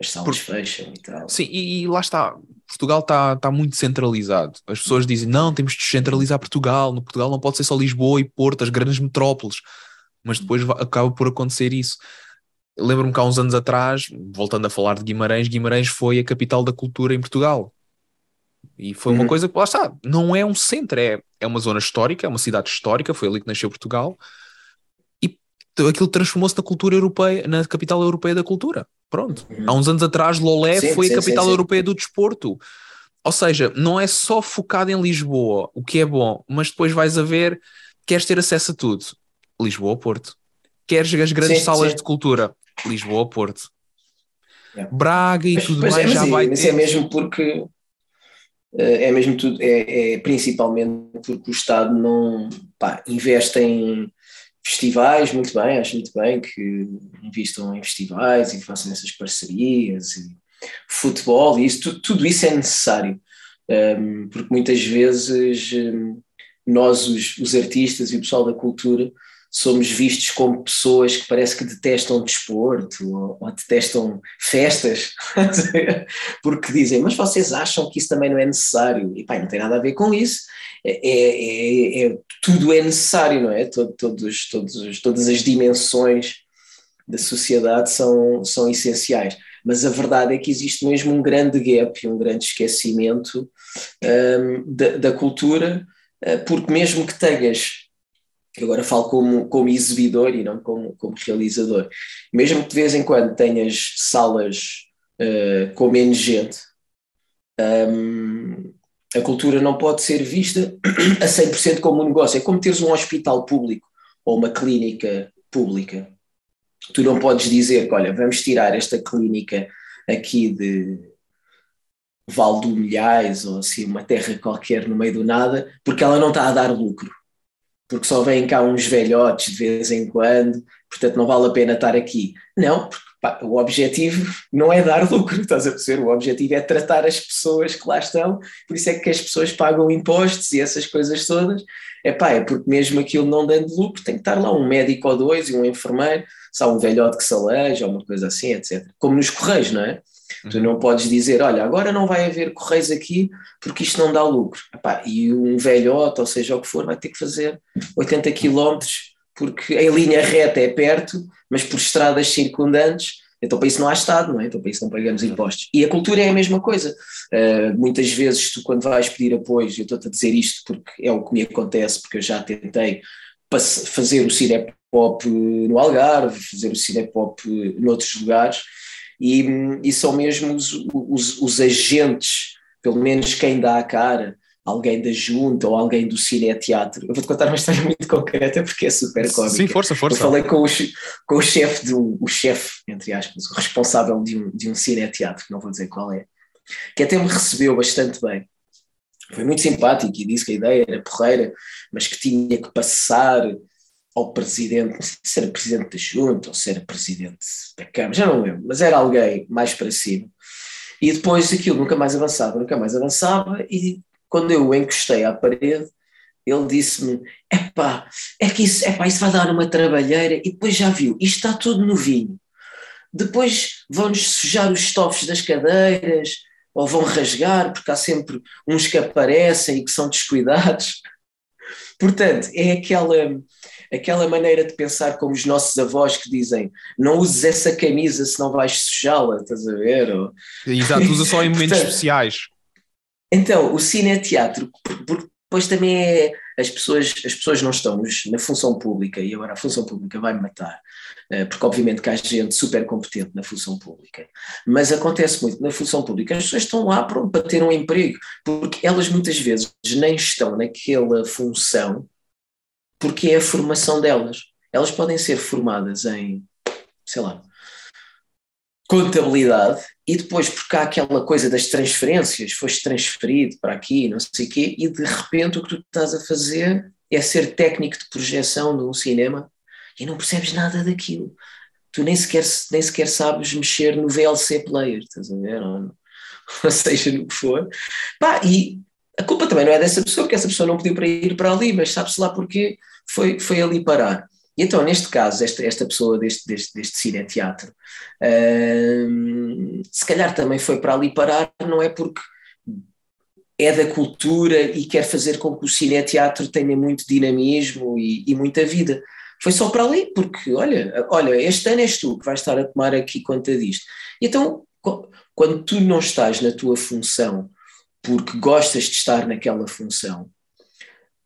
B: as salas Por... fecham e tal.
A: Sim, e, e lá está. Portugal está tá muito centralizado. As pessoas dizem, não, temos de descentralizar Portugal. No Portugal não pode ser só Lisboa e Porto, as grandes metrópoles. Mas depois acaba por acontecer isso. Lembro-me que há uns anos atrás, voltando a falar de Guimarães, Guimarães foi a capital da cultura em Portugal. E foi uma uhum. coisa que, lá está, não é um centro, é, é uma zona histórica, é uma cidade histórica, foi ali que nasceu Portugal, aquilo transformou-se na cultura europeia, na capital europeia da cultura. Pronto. Há uns anos atrás, Lolé sim, foi sim, a capital sim, europeia do desporto. Ou seja, não é só focado em Lisboa, o que é bom, mas depois vais a ver, queres ter acesso a tudo. Lisboa, Porto. Queres as grandes salas de cultura? Lisboa, Porto. É. Braga e mas, tudo mais é, já vai
B: mas é ter. é mesmo porque eh, é mesmo tudo, é, é principalmente porque o Estado não pá, investe em festivais, muito bem, acho muito bem que invistam em festivais e façam essas parcerias, e futebol, e isso, tudo, tudo isso é necessário, um, porque muitas vezes um, nós, os, os artistas e o pessoal da cultura, somos vistos como pessoas que parece que detestam desporto ou, ou detestam festas, [LAUGHS] porque dizem, mas vocês acham que isso também não é necessário? E pá, não tem nada a ver com isso. É, é, é, é tudo é necessário, não é? Todo, todos, todos, todas as dimensões da sociedade são, são essenciais. Mas a verdade é que existe mesmo um grande gap, um grande esquecimento um, da, da cultura, uh, porque mesmo que tenhas agora falo como, como exibidor e não como, como realizador. Mesmo que de vez em quando tenhas salas uh, com menos gente, um, a cultura não pode ser vista [CLEARS THROAT] a 100% como um negócio. É como teres um hospital público ou uma clínica pública. Tu não podes dizer que, olha, vamos tirar esta clínica aqui de Val do Milhais ou assim, uma terra qualquer no meio do nada, porque ela não está a dar lucro porque só vêm cá uns velhotes de vez em quando, portanto não vale a pena estar aqui. Não, porque pá, o objetivo não é dar lucro, estás a perceber? O objetivo é tratar as pessoas que lá estão, por isso é que as pessoas pagam impostos e essas coisas todas. É pá, é porque mesmo aquilo não dando lucro, tem que estar lá um médico ou dois e um enfermeiro, se há um velhote que se aleja ou uma coisa assim, etc. Como nos correios, não é? Tu não podes dizer, olha, agora não vai haver correios aqui porque isto não dá lucro. Epá, e um velhote, ou seja o que for, vai ter que fazer 80 quilómetros porque em linha reta é perto, mas por estradas circundantes, então para isso não há Estado, não é? Então para isso não pagamos impostos. E a cultura é a mesma coisa. Uh, muitas vezes tu quando vais pedir apoio, eu estou-te a dizer isto porque é o que me acontece, porque eu já tentei fazer o cinepop no Algarve, fazer o cinepop noutros lugares, e, e são mesmo os, os, os, agentes, pelo menos quem dá a cara, alguém da junta ou alguém do cine-teatro. Eu vou-te contar uma história muito concreta porque é super cómica.
A: Sim, força, força.
B: Eu falei com o, com o chefe, o chefe, entre aspas, o responsável de um, de um cine-teatro, não vou dizer qual é, que até me recebeu bastante bem. Foi muito simpático e disse que a ideia era porreira, mas que tinha que passar ao presidente, não sei se era presidente da Junta ou se era presidente da Câmara, já não lembro, mas era alguém mais para cima. E depois aquilo nunca mais avançava, nunca mais avançava, e quando eu encostei à parede, ele disse-me: epá, é que isso, epá, isso vai dar uma trabalheira, e depois já viu, isto está tudo no vinho. Depois vão-nos sujar os estofos das cadeiras, ou vão rasgar, porque há sempre uns que aparecem e que são descuidados. Portanto, é aquela aquela maneira de pensar como os nossos avós que dizem não uses essa camisa senão vais sujá-la, estás a ver? Ou...
A: Exato, usa só em momentos [LAUGHS] Portanto, especiais.
B: Então, o cine-teatro, porque depois também é, as pessoas, as pessoas não estão na função pública e agora a função pública vai me matar, eh, porque obviamente que há gente super competente na função pública, mas acontece muito na função pública, as pessoas estão lá para ter um emprego, porque elas muitas vezes nem estão naquela função porque é a formação delas. Elas podem ser formadas em, sei lá, contabilidade e depois porque há aquela coisa das transferências, foste transferido para aqui, não sei o quê, e de repente o que tu estás a fazer é ser técnico de projeção de um cinema e não percebes nada daquilo. Tu nem sequer, nem sequer sabes mexer no VLC player, estás a ver? Ou, [LAUGHS] ou seja, no que for. Pá, e a culpa também não é dessa pessoa, porque essa pessoa não pediu para ir para ali, mas sabe-se lá porque foi, foi ali parar. E então, neste caso, esta, esta pessoa deste, deste, deste cineteatro, uh, se calhar também foi para ali parar, não é porque é da cultura e quer fazer com que o cineteatro tenha muito dinamismo e, e muita vida. Foi só para ali, porque, olha, olha, este ano és tu que vais estar a tomar aqui conta disto. Então, quando tu não estás na tua função porque gostas de estar naquela função,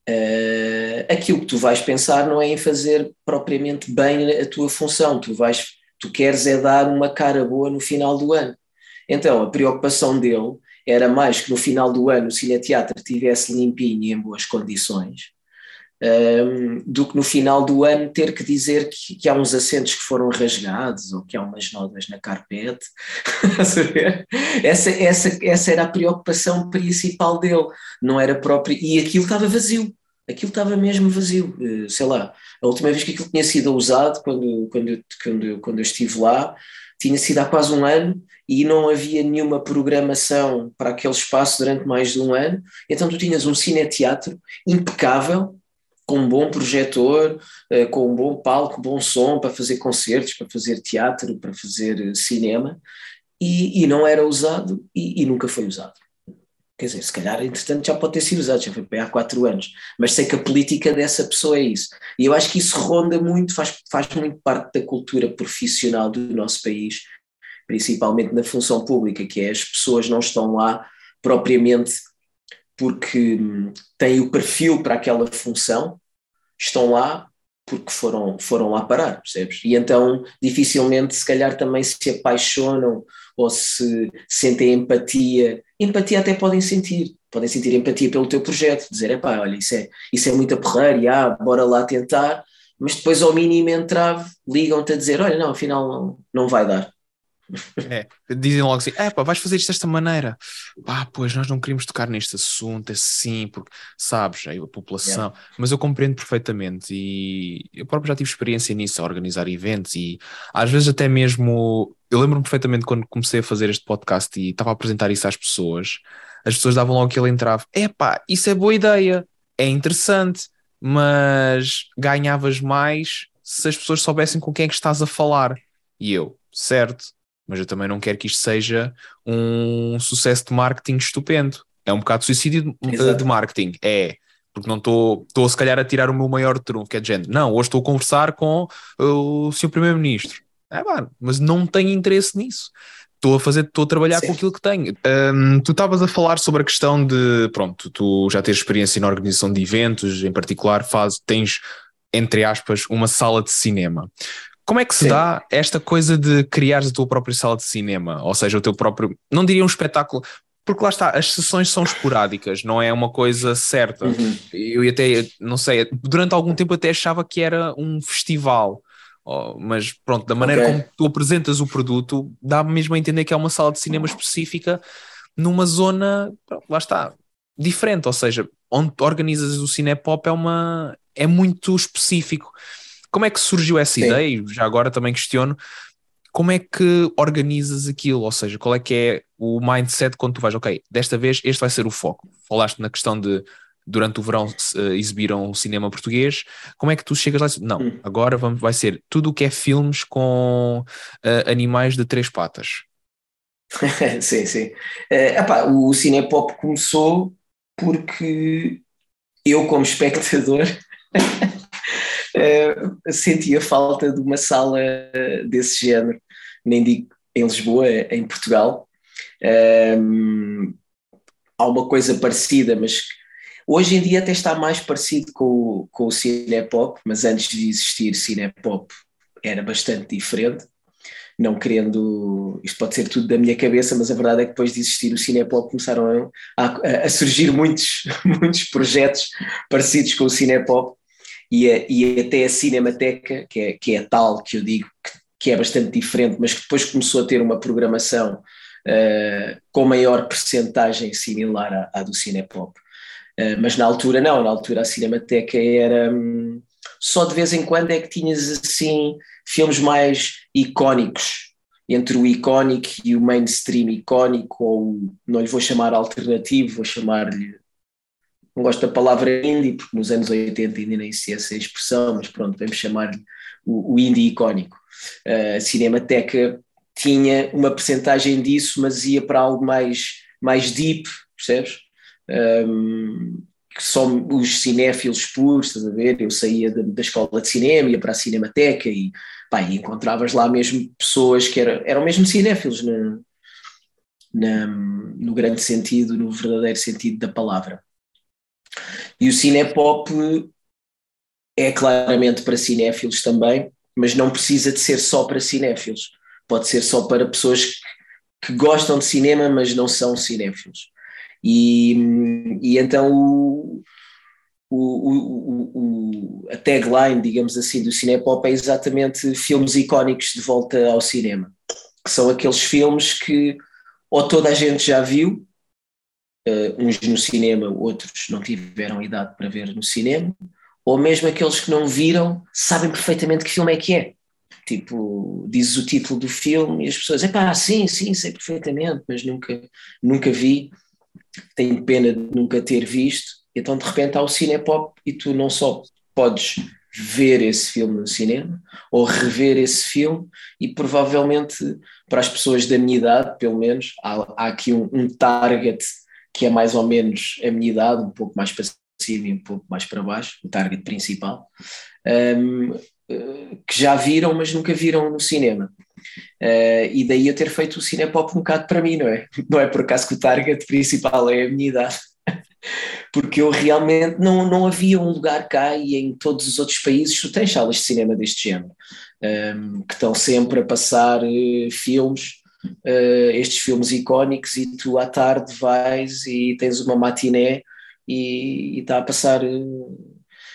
B: uh, aquilo que tu vais pensar não é em fazer propriamente bem a tua função, tu vais, tu queres é dar uma cara boa no final do ano. Então a preocupação dele era mais que no final do ano o cineteatro estivesse limpinho e em boas condições, um, do que no final do ano ter que dizer que, que, há uns assentos que foram rasgados ou que há umas nodas na carpete. [LAUGHS] essa, essa, essa era a preocupação principal dele, não era próprio. E aquilo estava vazio aquilo estava mesmo vazio, eh, sei lá, a última vez que aquilo tinha sido usado, quando, quando, quando, quando eu estive lá, tinha sido há quase um ano e não havia nenhuma programação para aquele espaço durante mais de um ano, então tu tinhas um cineteatro impecável, com um bom projetor, eh, com um bom palco, bom som para fazer concertos, para fazer teatro, para fazer eh, cinema, e, e não era usado e, e nunca foi usado. Quer dizer, se calhar, entretanto, já pode ter sido usado, já foi há quatro anos, mas sei que a política dessa pessoa é isso. E eu acho que isso ronda muito, faz, faz muito parte da cultura profissional do nosso país, principalmente na função pública, que é as pessoas não estão lá propriamente porque hum, têm o perfil para aquela função, estão lá porque foram, foram lá parar, percebes? E então dificilmente, se calhar, também se apaixonam ou se sentem empatia. Empatia até podem sentir, podem sentir empatia pelo teu projeto, dizer, epá, olha, isso é, isso é muito porreira, ah, bora lá tentar, mas depois ao mínimo entrave, ligam-te a dizer, olha, não, afinal não, não vai dar.
A: É, dizem logo assim: é pá, vais fazer isto desta maneira. Ah, pois nós não querimos tocar neste assunto assim, porque sabes, aí a população. Yeah. Mas eu compreendo perfeitamente e eu próprio já tive experiência nisso, a organizar eventos e às vezes até mesmo. Eu lembro-me perfeitamente quando comecei a fazer este podcast e estava a apresentar isso às pessoas, as pessoas davam logo aquele entrave: é pá, isso é boa ideia, é interessante, mas ganhavas mais se as pessoas soubessem com quem é que estás a falar. E eu, certo mas eu também não quero que isto seja um sucesso de marketing estupendo. É um bocado suicídio de, de marketing. É, porque não estou, estou se calhar a tirar o meu maior trunfo, que é de género. Não, hoje estou a conversar com o Sr. Primeiro-Ministro. É, mano, mas não tenho interesse nisso. Estou a fazer, estou a trabalhar Sim. com aquilo que tenho. Tu estavas a falar sobre a questão de, pronto, tu já tens experiência na organização de eventos, em particular, faz, tens, entre aspas, uma sala de cinema. Como é que se Sim. dá esta coisa de criares a tua própria sala de cinema? Ou seja, o teu próprio. Não diria um espetáculo, porque lá está, as sessões são esporádicas, não é uma coisa certa. Uhum. Eu até, não sei, durante algum tempo até achava que era um festival. Oh, mas pronto, da maneira okay. como tu apresentas o produto, dá mesmo a entender que é uma sala de cinema específica numa zona, pronto, lá está, diferente. Ou seja, onde organizas o Cinepop é, uma, é muito específico. Como é que surgiu essa Sim. ideia? E já agora também questiono como é que organizas aquilo? Ou seja, qual é que é o mindset quando tu vais, ok, desta vez este vai ser o foco. Falaste na questão de durante o verão uh, exibiram o cinema português. Como é que tu chegas lá e não, hum. agora vamos, vai ser tudo o que é filmes com uh, animais de três patas. [LAUGHS]
B: sim, sim. Uh, epá, o Cinepop começou porque eu, como espectador, [LAUGHS] uh, sentia falta de uma sala desse género, nem digo em Lisboa, em Portugal. Um, há uma coisa parecida, mas Hoje em dia até está mais parecido com, com o cinepop, mas antes de existir cinepop era bastante diferente. Não querendo, isto pode ser tudo da minha cabeça, mas a verdade é que depois de existir o cinepop começaram a, a, a surgir muitos, [LAUGHS] muitos projetos parecidos com o cinepop e, a, e até a Cinemateca, que é, que é tal que eu digo que, que é bastante diferente, mas que depois começou a ter uma programação uh, com maior percentagem similar à, à do Cinepop. Uh, mas na altura não, na altura a Cinemateca era um, só de vez em quando é que tinhas assim filmes mais icónicos entre o icónico e o mainstream icónico, ou não lhe vou chamar alternativo, vou chamar-lhe. Não gosto da palavra indie, porque nos anos 80 ainda nem se essa expressão, mas pronto, vamos chamar-lhe o, o indie icónico. Uh, a Cinemateca tinha uma percentagem disso, mas ia para algo mais, mais deep, percebes? Um, que só os cinéfilos puros, estás a ver? Eu saía da, da, escola de cinema, ia para a Cinemateca e, pá, e encontravas lá mesmo pessoas que eram, eram mesmo cinéfilos na, na, no grande sentido, no verdadeiro sentido da palavra. E o cinepop é claramente para cinéfilos também, mas não precisa de ser só para cinéfilos. Pode ser só para pessoas que, gostam de cinema, mas não são cinéfilos. E, e então o, o, o, a tagline, digamos assim, do Cinepop é exatamente filmes icónicos de volta ao cinema, que são aqueles filmes que ou toda a gente já viu, uh, uns no cinema, outros não tiveram idade para ver no cinema, ou mesmo aqueles que não viram sabem perfeitamente que filme é que é. Tipo, dizes o título do filme e as pessoas, epá, sim, sim, sei perfeitamente, mas nunca, nunca vi tenho pena de nunca ter visto, então de repente há o Cinepop e tu não só podes ver esse filme no cinema ou rever esse filme e provavelmente para as pessoas da minha idade, pelo menos, há, há aqui um, um, target que é mais ou menos a minha idade, um pouco mais para cima e um pouco mais para baixo, o target principal, um, eh, que já viram, mas nunca viram no cinema. Uh, e daí eu ter feito o Cinepop um bocado para mim, não é? [LAUGHS] Não é por acaso que o target principal é a minha idade. [LAUGHS] Porque eu realmente não, não havia um lugar cá e em todos os outros países tu tens salas de cinema deste género, um, que estão sempre a passar uh, filmes, uh, estes filmes icónicos, e tu à tarde vais e tens uma matiné e está a passar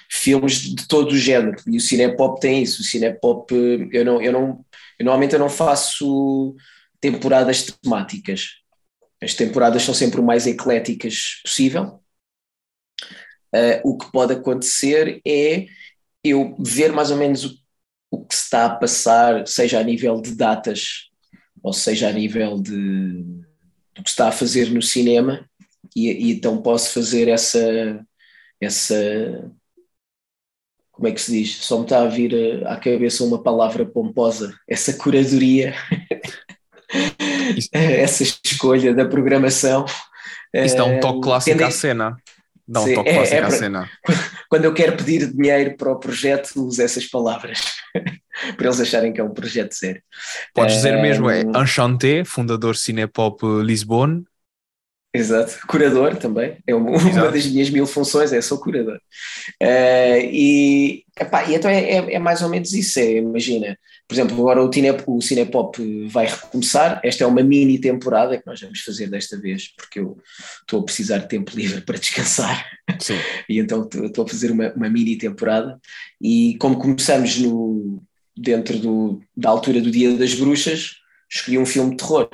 B: filmes de todo o género. E o Cinepop tem isso. O Cinepop, eu não, eu não eu, normalmente eu não faço temporadas temáticas. As temporadas são sempre o mais ecléticas possível. Uh, o que pode acontecer é eu ver mais ou menos o, o que se está a passar, seja a nível de datas, ou seja a nível de, do que está a fazer no cinema, e, e então posso fazer essa, essa como é que se diz? Só me está a vir eh, à cabeça uma palavra pomposa, essa curadoria, [LAUGHS] essa escolha da programação.
A: Isso dá um toque eh, clássico à cena. Dá um Sim, toque é, clássico é à cena. [LAUGHS]
B: Quando eu quero pedir dinheiro para o projeto, uso essas palavras [LAUGHS] para eles acharem que é um projeto sério.
A: Podes dizer mesmo, é Enchanté, fundador Cinepop Lisbonne,
B: Exato, curador também, é [LAUGHS] uma, uma, das minhas mil funções, é sou curador. Uh, e, epá, e então é, é, é, mais ou menos isso, é, imagina, por exemplo, agora o, o Cinepop vai recomeçar, esta é uma mini temporada que nós vamos fazer desta vez, porque eu estou a precisar de tempo livre para descansar, Sim. [LAUGHS] e então estou a fazer uma, uma mini temporada, e como começamos no, dentro do, da altura do Dia das Bruxas, escolhi um filme de terror,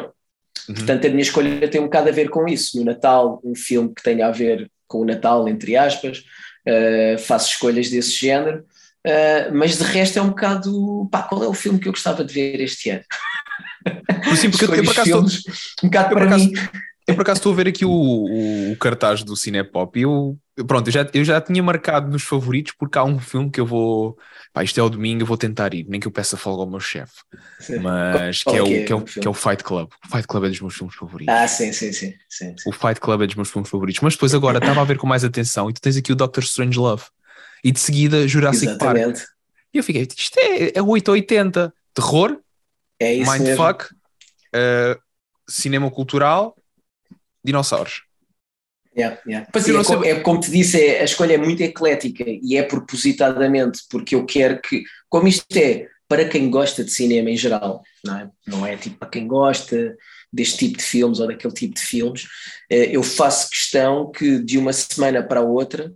B: Uhum. Portanto, a minha escolha tem um bocado a ver com isso. No Natal, um filme que tenha a ver com o Natal, entre aspas, uh, faço escolhas desse género, uh, mas de resto é um bocado. Pá, qual é o filme que eu gostava de ver este ano?
A: Sim, porque eu, [LAUGHS] eu, por acaso filmes,
B: um bocado para acaso, mim.
A: Eu por acaso estou a ver aqui o, o, o cartaz do Cinepop e eu, pronto, eu já, eu já tinha marcado nos favoritos porque há um filme que eu vou, pá, isto é o domingo, eu vou tentar ir, nem que eu peça folga ao meu chefe, mas que é, o, que, é o, que é o Fight Club. O Fight Club é dos meus filmes favoritos.
B: Ah, sim, sim, sim. sim, sim.
A: O Fight Club é dos meus filmes favoritos, mas depois agora estava a ver com mais atenção e tu tens aqui o Doctor Strange Love e de seguida Jurassic Exatamente. Park. E eu fiquei, isto é, é 880, terror,
B: é isso
A: mindfuck, uh, cinema cultural, dinossauros.
B: Yeah, yeah. É, como, é, como te disse, é, a escolha é muito eclética e é propositadamente, porque eu quero que, como isto é para quem gosta de cinema em geral, não é, não é tipo para quem gosta deste tipo de filmes ou daquele tipo de filmes, eh, eu faço questão que de uma semana para a outra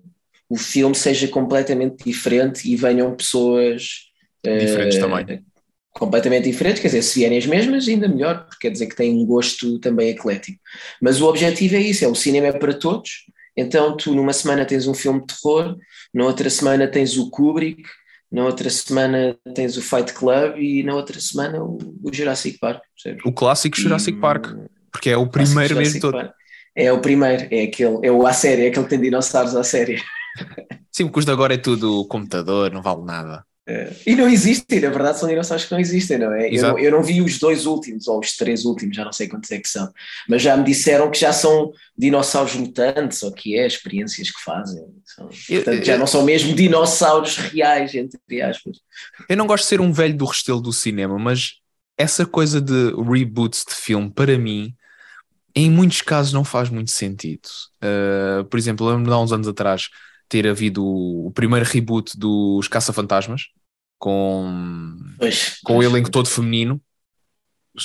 B: o filme seja completamente diferente e venham pessoas
A: diferentes uh, também.
B: Completamente diferentes, quer dizer, se vierem as mesmas, ainda melhor, porque quer dizer que têm um gosto também eclético. Mas o objetivo é isso: é o cinema é para todos. Então, tu numa semana tens um filme de terror, na outra semana tens o Kubrick, na outra semana tens o Fight Club e na outra semana o, o Jurassic Park. Percebes?
A: O clássico Jurassic e, Park, porque é o primeiro mesmo todo. Park.
B: É o primeiro, é aquele, é o à série, é aquele que tem dinossauros à série.
A: Sim, porque os de agora é tudo computador, não vale nada.
B: E não existem, na verdade são dinossauros que não existem, não é? Eu não, eu não, vi os dois últimos, ou os três últimos, já não sei quantos é que são, mas já me disseram que já são dinossauros mutantes, ou que é, experiências que fazem. São, portanto, já não são mesmo dinossauros reais, entre aspas.
A: Eu não gosto de ser um velho do restelo do cinema, mas essa coisa de reboots de filme, para mim, em muitos casos não faz muito sentido. Uh, por exemplo, lembro-me de há uns anos atrás ter havido o, primeiro reboot dos Caça-Fantasmas com, pois, com pois, o elenco todo feminino.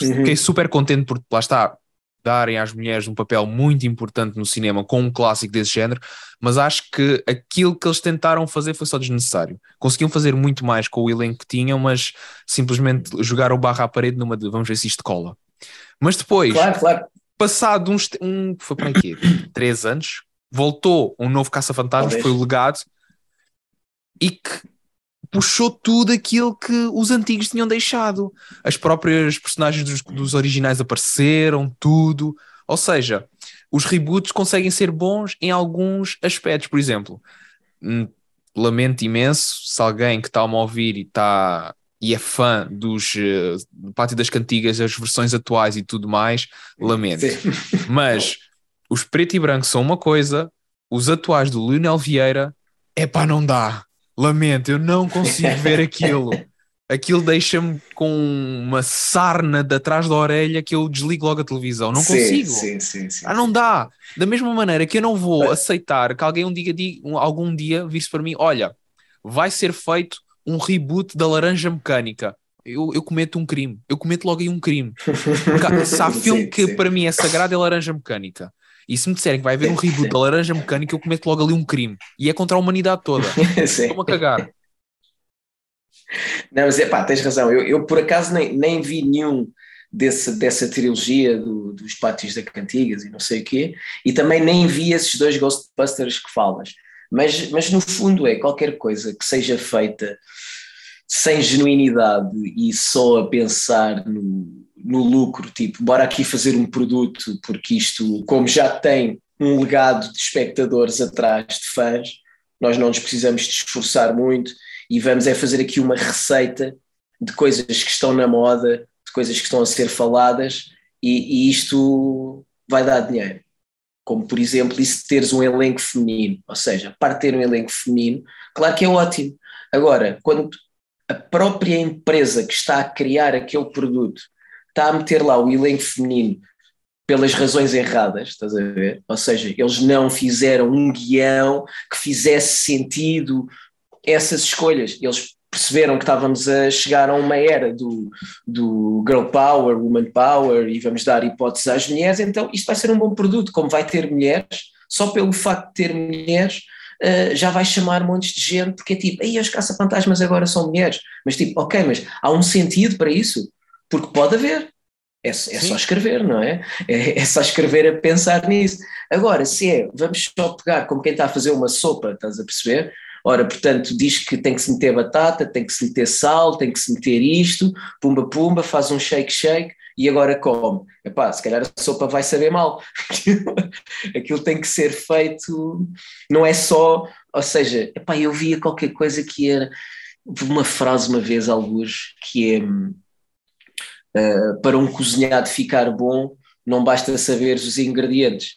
A: Uhum. Fiquei super contente por lá está darem às mulheres um papel muito importante no cinema com um clássico desse género, mas acho que aquilo que eles tentaram fazer foi só desnecessário. Conseguiam fazer muito mais com o elenco que tinham, mas simplesmente jogaram o barra à parede numa de vamos ver se isto cola. Mas depois,
B: claro, claro.
A: passado uns um, foi para aqui, [COUGHS] três anos, voltou um novo Caça-Fantasmas, foi o legado, e que puxou tudo aquilo que os antigos tinham deixado. As próprias personagens dos, dos originais apareceram, tudo. Ou seja, os reboots conseguem ser bons em alguns aspectos. Por exemplo, hum, lamento imenso se alguém que está a me ouvir e está e é fã dos uh, do Pátio das Cantigas, as versões atuais e tudo mais, lamento. Sim. Mas [LAUGHS] os preto e branco são uma coisa, os atuais do Lionel Vieira, é pá, não dá. Lamento, eu não consigo ver [LAUGHS] aquilo. Aquilo deixa-me com uma sarna de atrás da orelha que eu desligo logo a televisão. Não
B: sim,
A: consigo.
B: Sim, sim, sim,
A: ah, não dá. Da mesma maneira que eu não vou aceitar que alguém um dia, algum dia visse para mim: olha, vai ser feito um reboot da Laranja Mecânica. Eu, eu cometo um crime. Eu cometo logo aí um crime. [LAUGHS] Porque, se há filme que para mim é sagrado é Laranja Mecânica. E se me disserem que vai haver um reboot da Laranja Mecânica, eu cometo logo ali um crime. E é contra a humanidade toda. [LAUGHS] Estou-me a cagar.
B: Não, mas é pá, tens razão. Eu, eu por acaso nem, nem vi nenhum desse, dessa trilogia do, dos Pátios da Cantigas e não sei o quê, e também nem vi esses dois Ghostbusters que falas. Mas, mas no fundo é qualquer coisa que seja feita sem genuinidade e só a pensar no, no lucro, tipo, bora aqui fazer um produto, porque isto, como já tem um legado de espectadores atrás, de fãs, nós não nos precisamos de esforçar muito e vamos é fazer aqui uma receita de coisas que estão na moda, de coisas que estão a ser faladas e, e isto vai dar dinheiro. Como, por exemplo, isso de teres um elenco feminino, ou seja, para ter um elenco feminino, claro que é ótimo. Agora, quando a própria empresa que está a criar aquele produto está a meter lá o elenco feminino pelas razões erradas, estás a ver? Ou seja, eles não fizeram um guião que fizesse sentido essas escolhas. Eles perceberam que estávamos a chegar a uma era do, do girl power, woman power e vamos dar hipóteses às mulheres, então isto vai ser um bom produto, como vai ter mulheres, só pelo facto de ter mulheres uh, já vai chamar montes de gente, porque é tipo, aí as caça-fantasmas agora são mulheres, mas tipo, ok, mas há um sentido para isso? Porque pode haver. É, é só escrever, não é? é? é? só escrever a pensar nisso. Agora, se é, vamos só pegar como quem está a fazer uma sopa, estás a perceber? Ora, portanto, diz que tem que se meter batata, tem que se meter sal, tem que se meter isto, pumba pumba, faz um shake shake e agora come. Epá, se calhar a sopa vai saber mal. [LAUGHS] Aquilo tem que ser feito, não é só, ou seja, epá, eu via qualquer coisa que era, uma frase uma vez, alguns, que é Uh, para um cozinhado ficar bom, não basta saber os ingredientes,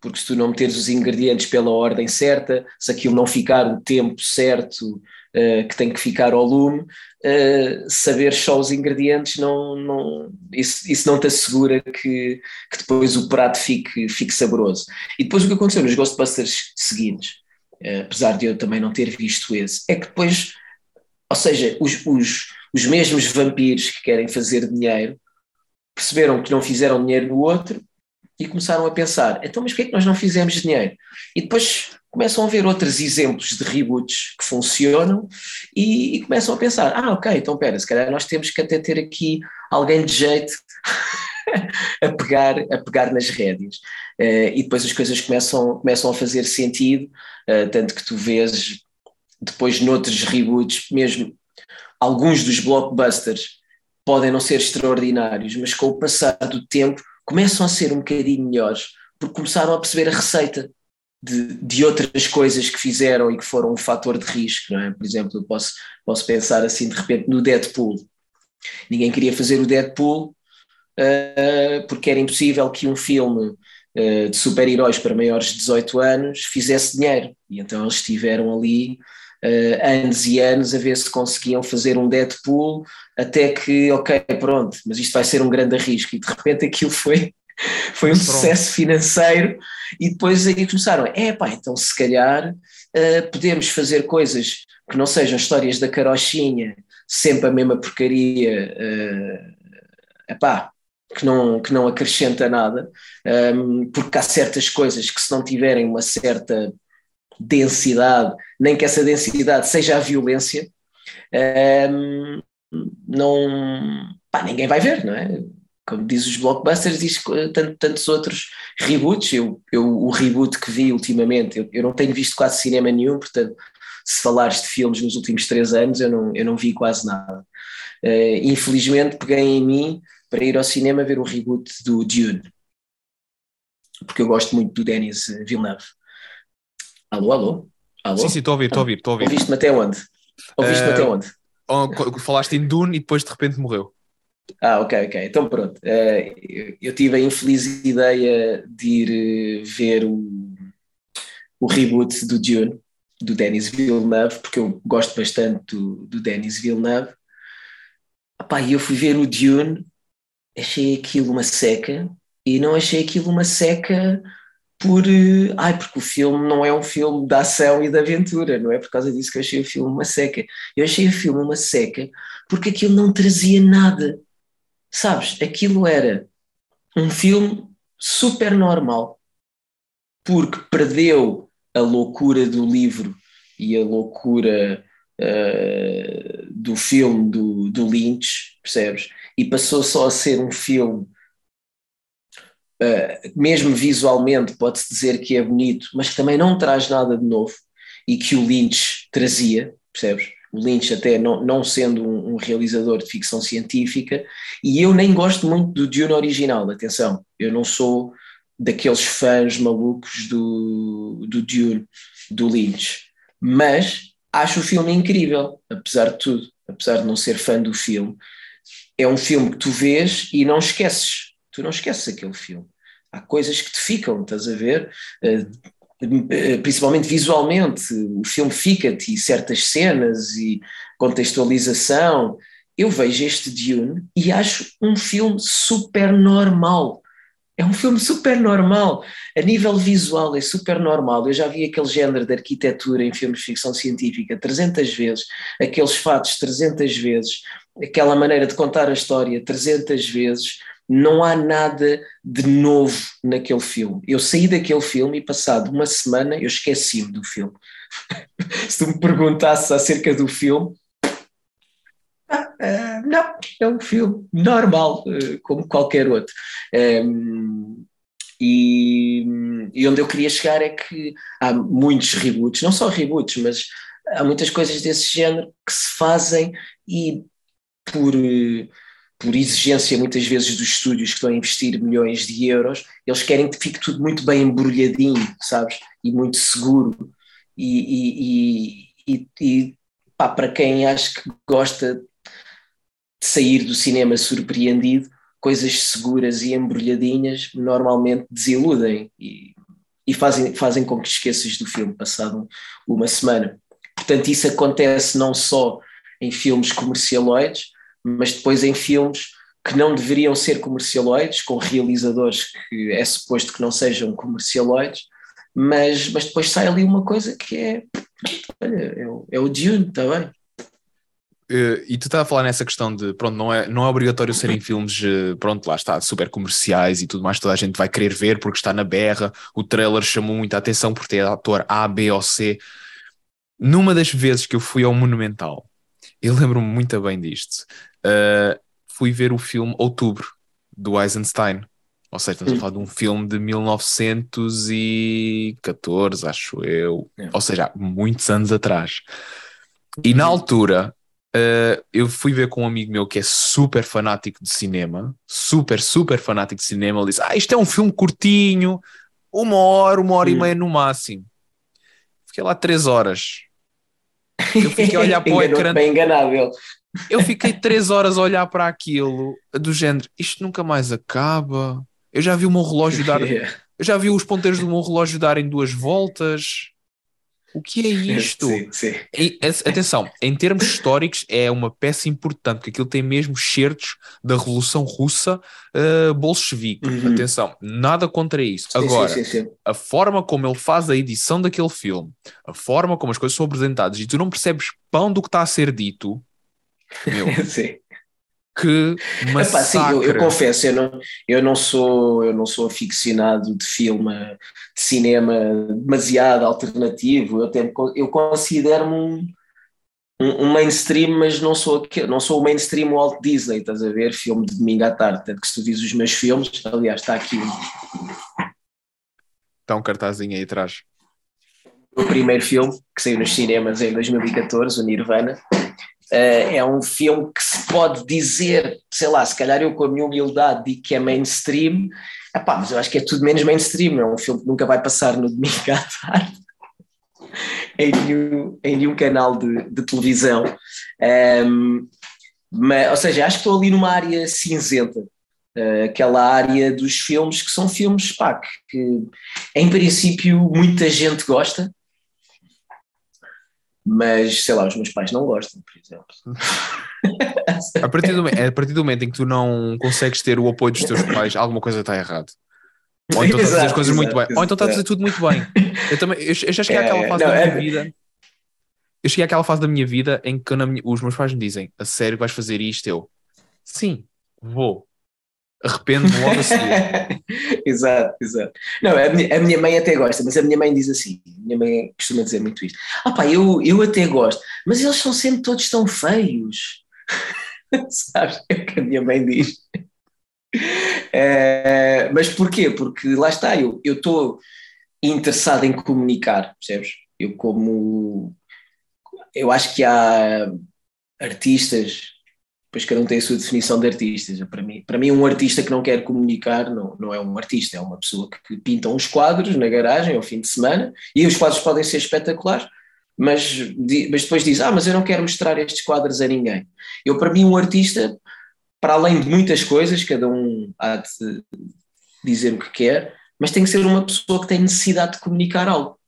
B: porque se tu não meteres os ingredientes pela ordem certa, se aquilo não ficar o tempo certo uh, que tem que ficar ao lume, uh, saber só os ingredientes não, não isso, isso não te assegura que, que depois o prato fique, fique saboroso. E depois o que aconteceu nos Ghostbusters seguintes, uh, apesar de eu também não ter visto esse, é que depois, ou seja, os, os, os mesmos vampiros que querem fazer dinheiro perceberam que não fizeram dinheiro no outro e começaram a pensar, então mas porquê é que nós não fizemos dinheiro? E depois começam a ver outros exemplos de reboots que funcionam e, e começam a pensar, ah ok, então pera, se calhar nós temos que até ter aqui alguém de jeito [LAUGHS] a, pegar, a pegar nas rédeas. Uh, e depois as coisas começam, começam a fazer sentido, uh, tanto que tu vês depois noutros reboots, mesmo alguns dos blockbusters podem não ser extraordinários, mas com o passar do tempo começam a ser um bocadinho melhores, porque começaram a perceber a receita de, de outras coisas que fizeram e que foram um fator de risco, não é? Por exemplo, eu posso, posso pensar assim de repente no Deadpool. Ninguém queria fazer o Deadpool uh, porque era impossível que um filme uh, de super-heróis para maiores de 18 anos fizesse dinheiro. E então eles estiveram ali anos e anos a ver se conseguiam fazer um Deadpool, até que, ok, pronto, mas isto vai ser um grande risco, e de repente aquilo foi, [LAUGHS] foi um pronto. sucesso financeiro, e depois aí começaram, é pá, então se calhar uh, podemos fazer coisas que não sejam histórias da carochinha, sempre a mesma porcaria, uh, epá, que não, que não acrescenta nada, um, porque há certas coisas que se não tiverem uma certa densidade, nem que essa densidade seja a violência, um, não, pá, ninguém vai ver, não é? Como diz os blockbusters, diz tanto, tantos outros reboots. Eu, eu, o reboot que vi ultimamente, eu, eu não tenho visto quase cinema nenhum, portanto, se falares de filmes nos últimos três anos, eu não, eu não vi quase nada. Uh, infelizmente, peguei em mim para ir ao cinema ver o reboot do Dune, porque eu gosto muito do Denis Villeneuve. Alô, alô? alô?
A: Sim, sim, estou a ouvir, estou a ouvir, estou a ouvir.
B: Ouviste-me até onde? Ouviste-me uh, até onde?
A: Oh, falaste em Dune e depois de repente morreu.
B: Ah, ok, ok. Então pronto. Uh, eu tive a infeliz ideia de ir eh, ver o, o reboot do Dune, do Denis Villeneuve, porque eu gosto bastante do, do Denis Villeneuve. E eu fui ver o Dune, achei aquilo uma seca, e não achei aquilo uma seca por. Eh, ai, porque o filme não é um filme de ação e de aventura, não é por causa disso que eu achei o filme uma seca. Eu achei o filme uma seca porque aquilo não trazia nada. Sabes? Aquilo era um filme super normal, porque perdeu a loucura do livro e a loucura uh, do filme do, do Lynch, percebes? E passou só a ser um filme uh, mesmo visualmente pode-se dizer que é bonito, mas que também não traz nada de novo e que o Lynch trazia, percebes? O Lynch até não, não sendo um, um, realizador de ficção científica, e eu nem gosto muito do Dune original, atenção, eu não sou daqueles fãs malucos do, do Dune, do Lynch, mas acho o filme incrível, apesar de tudo, apesar de não ser fã do filme, é um filme que tu vês e não esqueces, tu não esqueces aquele filme há coisas que te ficam, estás a ver? Eh, principalmente visualmente, o filme fica-te e certas cenas e contextualização. Eu vejo este Dune e acho um filme super normal. É um filme super normal. A nível visual é super normal. Eu já vi aquele género de arquitetura em filmes de ficção científica 300 vezes, aqueles fatos 300 vezes, aquela maneira de contar a história 300 vezes não há nada de novo naquele filme. Eu saí daquele filme e, passado uma semana, eu esqueci-me do filme. [LAUGHS] Se tu me perguntasses acerca do filme, ah, uh, não, é um filme normal, uh, como qualquer outro. Um, e, e, onde eu queria chegar é que há muitos reboots, não só reboots, mas há muitas coisas desse género que se fazem e por. Por exigência muitas vezes dos estúdios que estão a investir milhões de euros, eles querem que fique tudo muito bem embrulhadinho, sabes? E muito seguro. E, e, e, e pá, para quem acho que gosta de sair do cinema surpreendido, coisas seguras e embrulhadinhas normalmente desiludem. E e fazem, fazem com que esqueças do filme passado uma semana. Portanto, isso acontece não só em filmes comercialoides, mas depois em filmes que não deveriam ser comercialoides, com realizadores que é suposto que não sejam comercialoides, mas, mas depois sai ali uma coisa que é, olha, é, o, é o Dune, está bem?
A: Uh, e tu estás a falar nessa questão de, pronto, não é, não é obrigatório serem filmes, uh, pronto, lá está, super comerciais e tudo mais, toda a gente vai querer ver porque está na berra, o trailer chamou muita atenção por ter ator A, B ou C. Numa das vezes que eu fui ao Monumental, eu lembro-me muito bem disto, uh, fui ver o filme Outubro, do Eisenstein. Ou seja, estamos a falar de um filme de 1914, acho eu. É. Ou seja, muitos anos atrás. E na altura, uh, eu fui ver com um amigo meu que é super fanático de cinema, super, super fanático de cinema. Ele disse: Ah, isto é um filme curtinho, uma hora, uma hora e meia no máximo. Fiquei lá três horas.
B: Eu fiquei a olhar [LAUGHS] para o ecrã. Bem enganável.
A: Eu fiquei três horas a olhar para aquilo, do género, isto nunca mais acaba. Eu já vi o meu relógio dar. [LAUGHS] Eu já vi os ponteiros do meu relógio darem duas voltas. O que é [LAUGHS] isto?
B: Sim, sim.
A: E, atenção, em termos históricos é uma peça importante, porque aquilo tem mesmo certos da Revolução Russa uh, bolchevique. Uhum. Atenção, nada contra isso. Sim, Agora, a forma como ele faz a edição daquele filme, a forma como as coisas são apresentadas, e tu não percebes pão do que está a ser dito, meu, [LAUGHS]
B: sim.
A: que massacre. Epá, sim,
B: eu, eu, confesso, eu não, eu, não sou, eu não sou aficionado de filme, de cinema demasiado alternativo, eu, tenho, eu considero-me um, um, mainstream, mas não sou, não sou o mainstream Walt Disney, estás a ver? Filme de domingo à tarde, tanto que se tu dizes os meus filmes, aliás, está aqui
A: Está um cartazinho aí atrás.
B: O primeiro filme que saiu nos cinemas em 2014, o Nirvana, é um filme que se pode dizer, sei lá, se calhar eu com a minha humildade digo que é mainstream, epá, mas eu acho que é tudo menos mainstream, é um filme que nunca vai passar no domingo à tarde [LAUGHS] em, nenhum, em nenhum canal de, de televisão. Um, ehm, mas, ou seja, acho que estou ali numa área cinzenta, uh, aquela área dos filmes que são filmes pá, que, que em princípio muita gente gosta, mas sei lá, os meus pais não gostam, por exemplo. [LAUGHS]
A: a, partir do, a partir do momento em que tu não consegues ter o apoio dos teus pais, alguma coisa está errada. Ou então estás a fazer as coisas exato, muito bem, exato. ou então estás a fazer tudo muito bem. Eu, também, eu, eu já cheguei é, àquela fase não, da minha é... vida. Eu cheguei àquela fase da minha vida em que minha, os meus pais me dizem: A sério, vais fazer isto? Eu, sim, vou arrependo-me logo a seguir. [LAUGHS]
B: exato, exato. Não, a minha, a minha, mãe até gosta, mas a minha mãe diz assim: a minha mãe costuma dizer muito isto. Ah, pá, eu, eu até gosto, mas eles são sempre todos tão feios. [LAUGHS] Sabes? É o que a minha mãe diz. É, [LAUGHS] mas porquê? Porque lá está, eu estou interessado em comunicar, percebes? Eu, como. Eu acho que há artistas depois cada um tem a sua definição de artistas. Para mim, para mim um artista que não quer comunicar não, não é um artista, é uma pessoa que pinta uns quadros na garagem ao fim de semana, e os quadros podem ser espetaculares, mas, mas depois diz, ah, mas eu não quero mostrar estes quadros a ninguém. Eu, para mim, um artista, para além de muitas coisas, cada um há de dizer o que quer, mas tem que ser uma pessoa que tem necessidade de comunicar algo.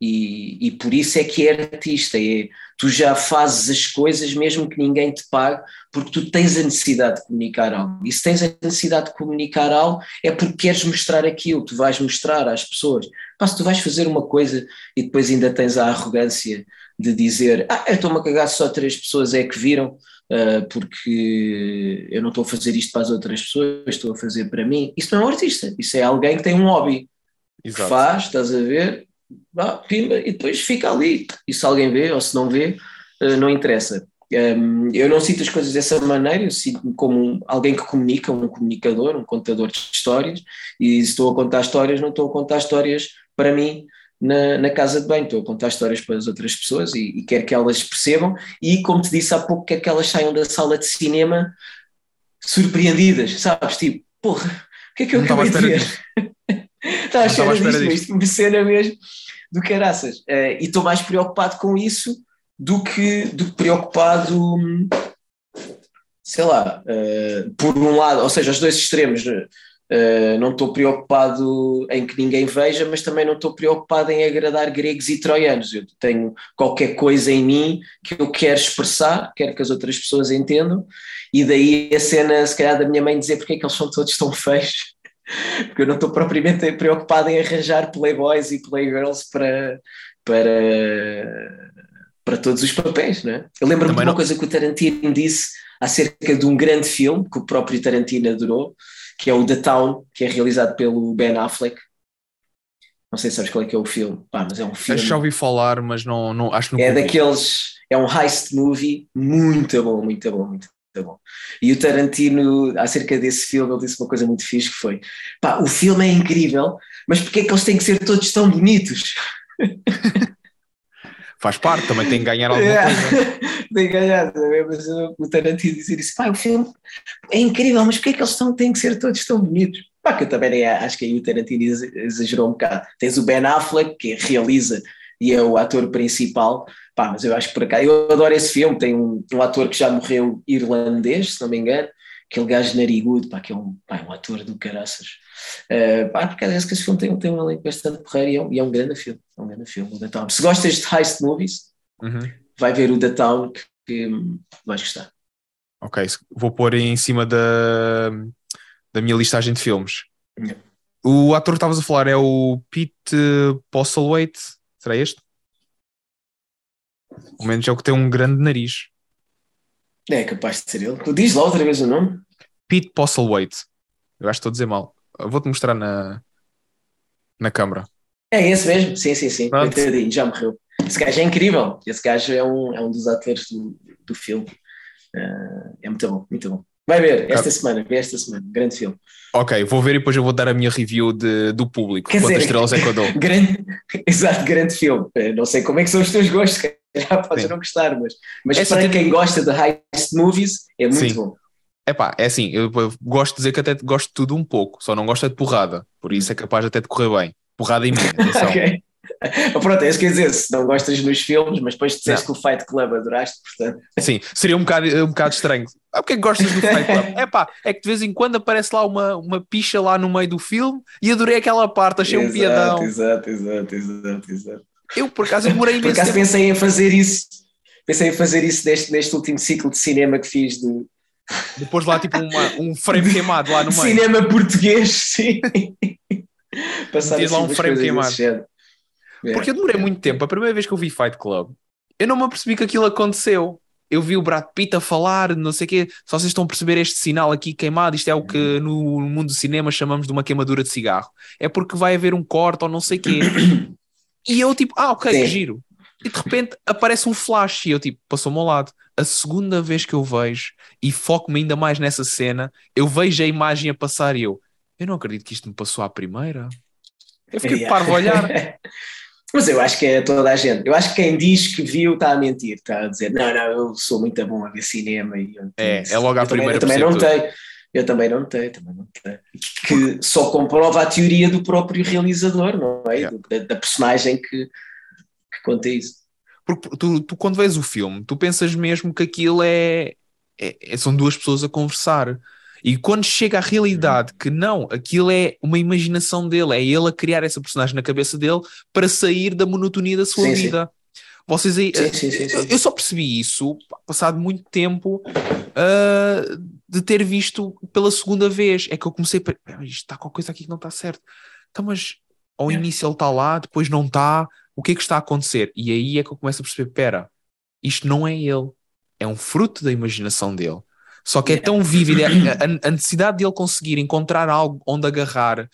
B: E, e por isso é que é artista, é, tu já fazes as coisas mesmo que ninguém te pague, porque tu tens a necessidade de comunicar algo. E se tens a necessidade de comunicar algo, é porque queres mostrar aquilo, tu vais mostrar às pessoas. Se tu vais fazer uma coisa e depois ainda tens a arrogância de dizer, ah, eu estou-me a cagar, só três pessoas é que viram, uh, porque eu não estou a fazer isto para as outras pessoas, estou a fazer para mim. Isso não é um artista, isso é alguém que tem um hobby. Exato. Que faz, estás a ver, ah, pimba, e depois fica ali. E se alguém vê ou se não vê, uh, não interessa. Um, eu não sinto as coisas dessa maneira, eu sinto-me como alguém que comunica, um comunicador, um contador de histórias, e se estou a contar histórias, não estou a contar histórias para mim na, na casa de banho, estou a contar histórias para as outras pessoas e, e quero que elas percebam, e como te disse há pouco, quero que elas saiam da sala de cinema surpreendidas, sabes? Tipo, porra, o que é que eu acabei de ver? [LAUGHS] Estava a espera disto, isto me cena mesmo do caraças. Uh, e estou mais preocupado com isso do que, do que preocupado, sei lá, uh, por um lado, ou seja, os dois extremos, Uh, não estou preocupado em que ninguém veja, mas também não estou preocupado em agradar gregos e troianos. Eu tenho qualquer coisa em mim que eu quero expressar, quero que as outras pessoas entendam, e daí a cena, se calhar, da minha mãe dizer porque é que eles são todos tão feios, porque eu não estou propriamente preocupado em arranjar playboys e playgirls para, para, para todos os papéis, não é? Eu lembro-me de uma não... coisa que o Tarantino disse acerca de um grande filme que o próprio Tarantino adorou, que é o The Town, que é realizado pelo Ben Affleck. Não sei se sabes qual é que é o filme, Pá, mas é um filme.
A: já ouvi falar, mas não, não acho que não
B: É daqueles, é um heist movie muito bom, muito bom, muito bom. E o Tarantino, acerca desse filme, ele disse uma coisa muito fixe que foi: pá, o filme é incrível, mas porquê é que eles têm que ser todos tão bonitos? [LAUGHS]
A: Faz parte, também tem que ganhar alguma coisa. [LAUGHS]
B: tem que ganhar, mas o Tarantino dizer isso, pá, o filme é incrível, mas porquê é que eles estão, têm que ser todos tão bonitos? Pá, que eu também acho que aí o Tarantino exagerou um bocado. Tens o Ben Affleck, que realiza e é o ator principal, pá, mas eu acho que por cá, eu adoro esse filme, tem um, um ator que já morreu irlandês, se não me engano, aquele gajo narigudo, pá, que é um, pá, é um ator do caraças. Uh, pá, porque que esse filme tem, tem um elenco bastante porreiro e é um, e é um grande filme, é um grande filme, o The Town. Se gostas de heist movies, uhum. vai ver o The Town que, que vais gostar.
A: Ok, vou pôr em cima da, da minha listagem de filmes. O ator que estavas a falar é o Pete Postlethwaite, será este? Pelo menos é o que tem um grande nariz.
B: É capaz de ser ele. Diz lá outra vez o nome.
A: Pete Postlethwaite. Eu acho que estou a dizer mal. Vou-te mostrar na, na câmara.
B: É esse mesmo? Sim, sim, sim. Coitadinho, já morreu. Esse gajo é incrível. Esse gajo é um, é um dos atores do, do filme. Uh, é muito bom, muito bom. Vai ver esta semana, vê esta semana, grande filme.
A: Ok, vou ver e depois eu vou dar a minha review de, do público. Quer Quantas dizer, estrelas é que eu dou? [LAUGHS]
B: grande, exato, grande filme. Não sei como é que são os teus gostos, [LAUGHS] já podes Sim. não gostar, mas, mas é para quem gosta de heist movies, é muito Sim. bom.
A: Epá, é assim, eu, gosto de dizer que até gosto de tudo um pouco, só não gosto é de porrada, por isso é capaz até de correr bem. Porrada em mim, [LAUGHS] atenção. ok. [LAUGHS]
B: Pronto, é isso que quer dizer, se não gostas nos filmes, mas depois disseste que o Fight Club adoraste, portanto.
A: Sim, seria um bocado, um bocado estranho. Ah, porque é que gostas do Fight Club? [LAUGHS] É pá, é que de vez em quando aparece lá uma, uma picha lá no meio do filme e adorei aquela parte, achei exato, um piadão.
B: Exato, exato, exato, exato.
A: Eu por acaso demorei
B: Por acaso pensei em fazer isso, pensei em fazer isso neste, neste último ciclo de cinema que fiz de.
A: Depois lá tipo uma, um frame queimado lá no meio.
B: Cinema português, [LAUGHS] sim.
A: Passar assim, lá um frame queimado. É, Porque eu demorei é. muito tempo. A primeira vez que eu vi Fight Club, eu não me apercebi que aquilo aconteceu. Eu vi o Brad Pitt a falar, não sei o quê. Só vocês estão a perceber este sinal aqui queimado. Isto é o que uhum. no mundo do cinema chamamos de uma queimadura de cigarro. É porque vai haver um corte ou não sei o quê. E eu tipo, ah, ok, Sim. giro. E de repente aparece um flash e eu tipo, passou-me ao lado. A segunda vez que eu vejo e foco-me ainda mais nessa cena, eu vejo a imagem a passar e eu, eu não acredito que isto me passou à primeira. Eu fiquei yeah. parvo a olhar. [LAUGHS]
B: Mas eu acho que é toda a gente. Eu acho que quem diz que viu está a mentir, está a dizer, não, não, eu sou muito bom a ver cinema. E
A: é, é logo à primeira
B: também, eu também não tenho. Eu também não tenho, também não tenho. Que só comprova a teoria do próprio realizador, não é? Yeah. Da, da, personagem que, que conta isso.
A: Porque tu, tu, quando vês o filme, tu pensas mesmo que aquilo é, é, é são duas pessoas a conversar. E quando chega à realidade que não, aquilo é uma imaginação dele, é ele a criar essa personagem na cabeça dele para sair da monotonia da sua sim, vida. Sim. Vocês aí, sim, eu, eu, só percebi isso passado muito tempo uh, de ter visto pela segunda vez. É que eu comecei a isto está com a coisa aqui que não está certo. Então, mas ao início ele está lá, depois não está. O que é que está a acontecer? E aí é que eu começo a perceber: pera, isto não é ele, é um fruto da imaginação dele. Só que é tão vívida [CLEARS THROAT] a, a necessidade de ele conseguir encontrar algo onde agarrar,